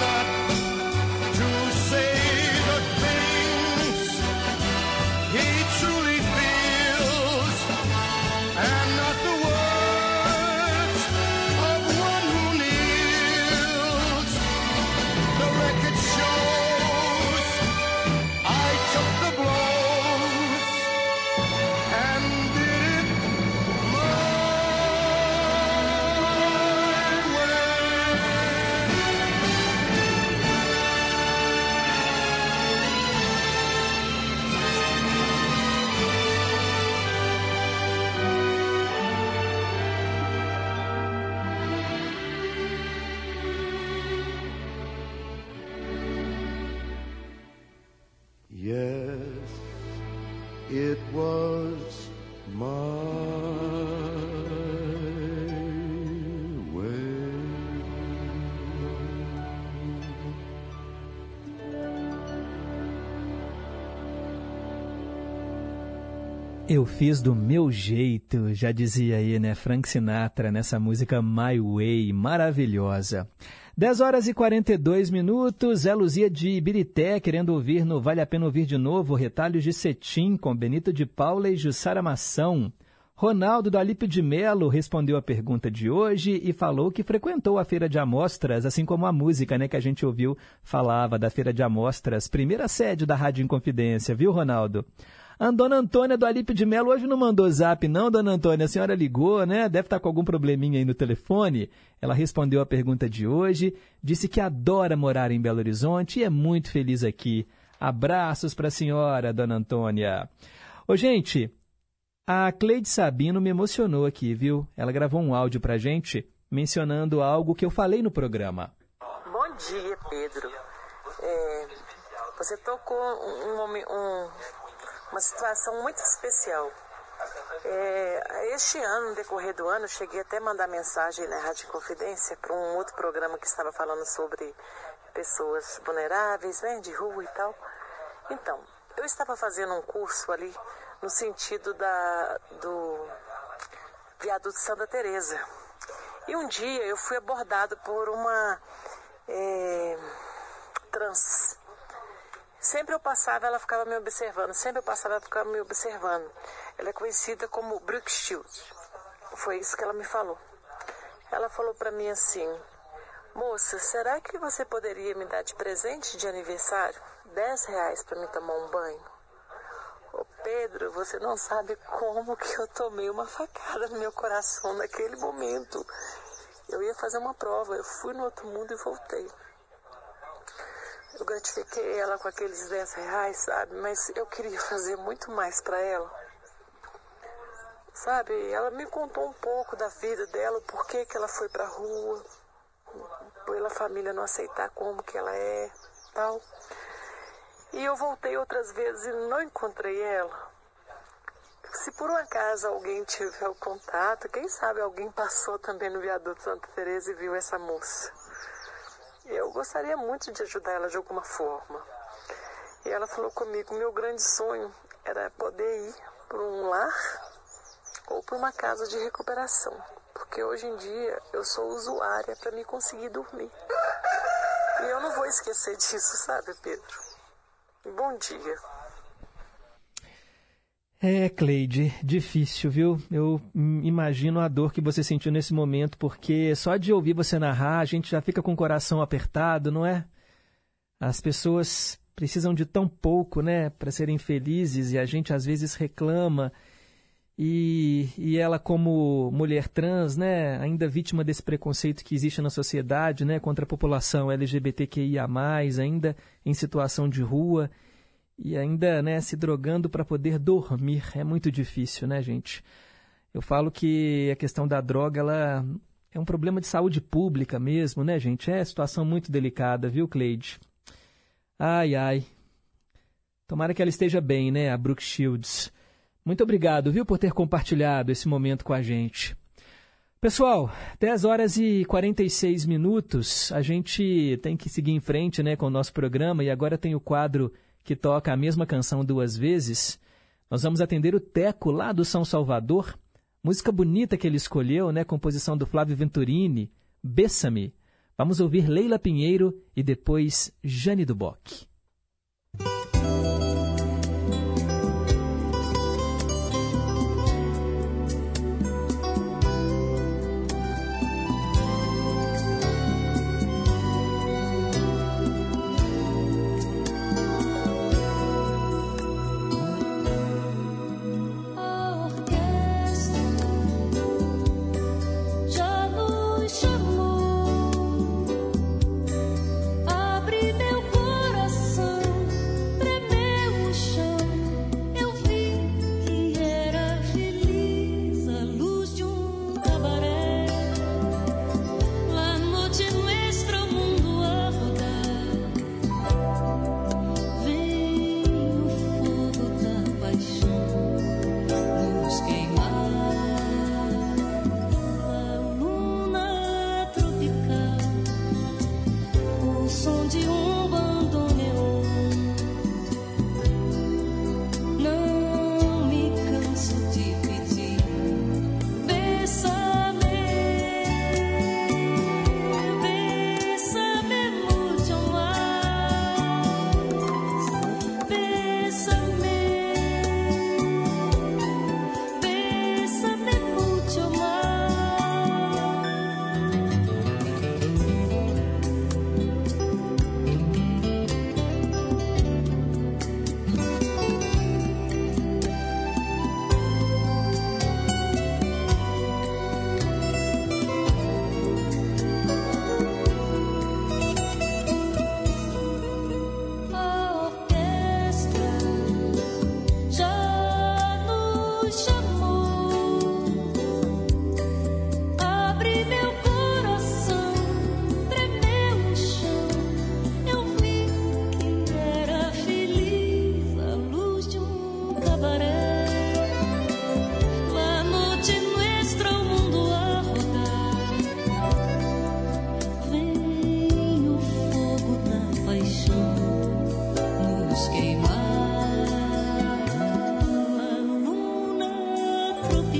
Eu fiz do meu jeito, já dizia aí, né, Frank Sinatra, nessa música My Way, maravilhosa. 10 horas e 42 minutos, Zé Luzia de Ibirité, querendo ouvir no Vale a Pena Ouvir de Novo, Retalhos de Cetim, com Benito de Paula e Jussara Mação. Ronaldo do de Melo respondeu a pergunta de hoje e falou que frequentou a Feira de Amostras, assim como a música né, que a gente ouviu falava da Feira de Amostras, primeira sede da Rádio Inconfidência, viu, Ronaldo? A dona Antônia do Alípio de Melo hoje não mandou zap, não, dona Antônia. A senhora ligou, né? Deve estar com algum probleminha aí no telefone. Ela respondeu a pergunta de hoje, disse que adora morar em Belo Horizonte e é muito feliz aqui. Abraços para a senhora, dona Antônia. Ô, gente, a Cleide Sabino me emocionou aqui, viu? Ela gravou um áudio pra gente mencionando algo que eu falei no programa. Bom dia, Pedro. É, você tocou um, momen- um- uma situação muito especial. É, este ano, no decorrer do ano, cheguei até a mandar mensagem na Rádio Confidência para um outro programa que estava falando sobre pessoas vulneráveis, né, de rua e tal. Então, eu estava fazendo um curso ali no sentido da, do viaduto Santa Teresa. E um dia eu fui abordado por uma é, trans. Sempre eu passava, ela ficava me observando. Sempre eu passava, ela ficava me observando. Ela é conhecida como Brooke Shields. Foi isso que ela me falou. Ela falou para mim assim: Moça, será que você poderia me dar de presente de aniversário 10 reais para me tomar um banho? Ô Pedro, você não sabe como que eu tomei uma facada no meu coração naquele momento. Eu ia fazer uma prova, eu fui no outro mundo e voltei. Eu gratifiquei ela com aqueles 10 reais, sabe? Mas eu queria fazer muito mais para ela. Sabe? Ela me contou um pouco da vida dela, o porquê que ela foi pra rua, pela família não aceitar como que ela é, tal. E eu voltei outras vezes e não encontrei ela. Se por um acaso alguém tiver o contato, quem sabe alguém passou também no viaduto Santa Teresa e viu essa moça. Eu gostaria muito de ajudar ela de alguma forma. E ela falou comigo, meu grande sonho era poder ir para um lar ou para uma casa de recuperação. Porque hoje em dia eu sou usuária para me conseguir dormir. E eu não vou esquecer disso, sabe, Pedro? Bom dia. É, Cleide, difícil, viu? Eu imagino a dor que você sentiu nesse momento, porque só de ouvir você narrar, a gente já fica com o coração apertado, não é? As pessoas precisam de tão pouco, né, para serem felizes e a gente às vezes reclama. E, e ela como mulher trans, né, ainda vítima desse preconceito que existe na sociedade, né, contra a população LGBTQIA+, ainda em situação de rua e ainda, né, se drogando para poder dormir. É muito difícil, né, gente? Eu falo que a questão da droga, ela é um problema de saúde pública mesmo, né, gente? É situação muito delicada, viu, Cleide? Ai, ai. Tomara que ela esteja bem, né, a Brooke Shields. Muito obrigado, viu, por ter compartilhado esse momento com a gente. Pessoal, 10 horas e 46 minutos. A gente tem que seguir em frente né, com o nosso programa e agora tem o quadro que toca a mesma canção duas vezes. Nós vamos atender o Teco lá do São Salvador. Música bonita que ele escolheu, né? Composição do Flávio Venturini, Bessa-me. Vamos ouvir Leila Pinheiro e depois Jane Duboc. rupi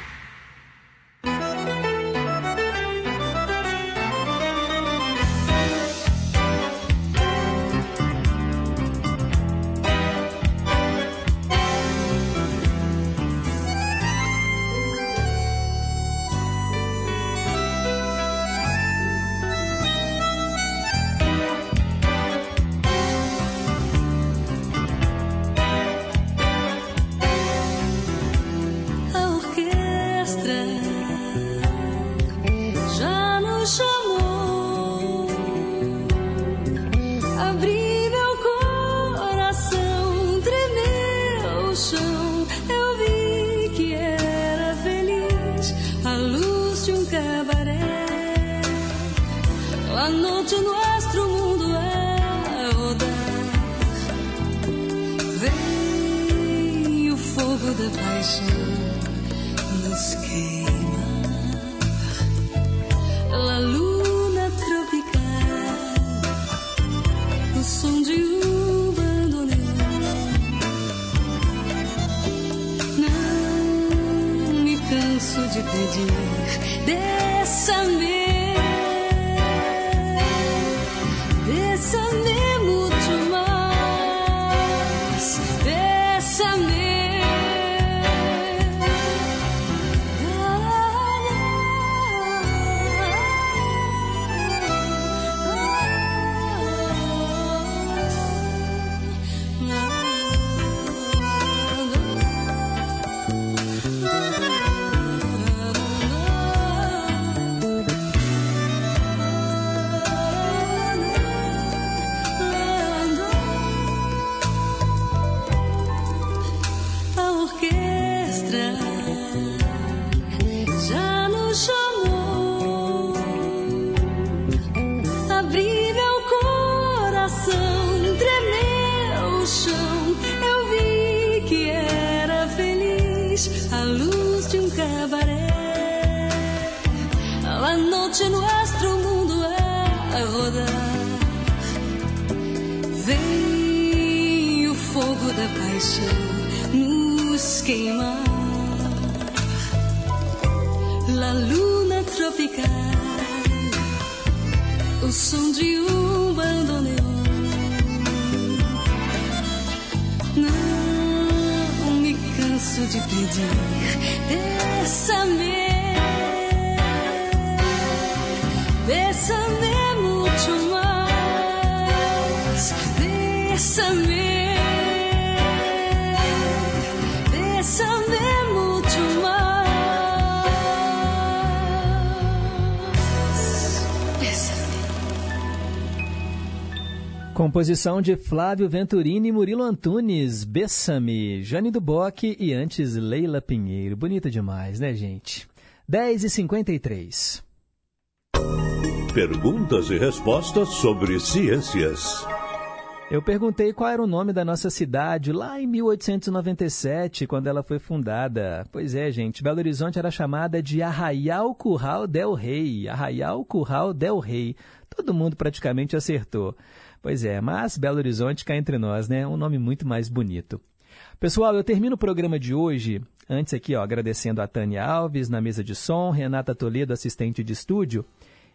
Composição de Flávio Venturini e Murilo Antunes, Bessame, Jane Duboc e antes Leila Pinheiro. Bonita demais, né, gente? 10 e 53 Perguntas e respostas sobre ciências. Eu perguntei qual era o nome da nossa cidade lá em 1897, quando ela foi fundada. Pois é, gente, Belo Horizonte era chamada de Arraial Curral del Rei. Arraial Curral del Rei. Todo mundo praticamente acertou. Pois é, mas Belo Horizonte cá entre nós, né? Um nome muito mais bonito. Pessoal, eu termino o programa de hoje, antes aqui, ó, agradecendo a Tânia Alves na mesa de som, Renata Toledo, assistente de estúdio.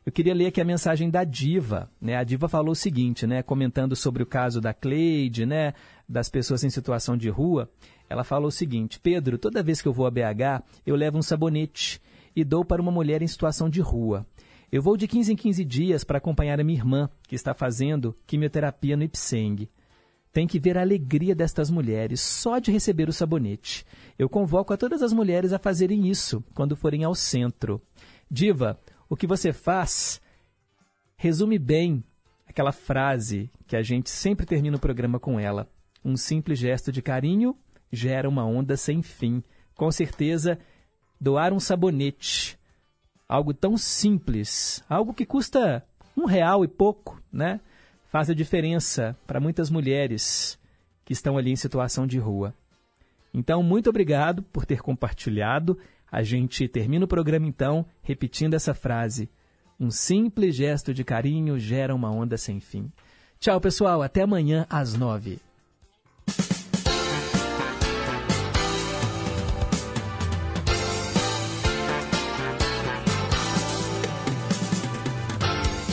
Eu queria ler aqui a mensagem da Diva, né? A Diva falou o seguinte, né, comentando sobre o caso da Cleide, né, das pessoas em situação de rua. Ela falou o seguinte: "Pedro, toda vez que eu vou a BH, eu levo um sabonete e dou para uma mulher em situação de rua. Eu vou de 15 em 15 dias para acompanhar a minha irmã, que está fazendo quimioterapia no Ipseng. Tem que ver a alegria destas mulheres só de receber o sabonete. Eu convoco a todas as mulheres a fazerem isso quando forem ao centro. Diva, o que você faz resume bem aquela frase que a gente sempre termina o programa com ela. Um simples gesto de carinho gera uma onda sem fim. Com certeza, doar um sabonete algo tão simples, algo que custa um real e pouco, né? Faz a diferença para muitas mulheres que estão ali em situação de rua. Então, muito obrigado por ter compartilhado. A gente termina o programa então repetindo essa frase: um simples gesto de carinho gera uma onda sem fim. Tchau, pessoal. Até amanhã às nove.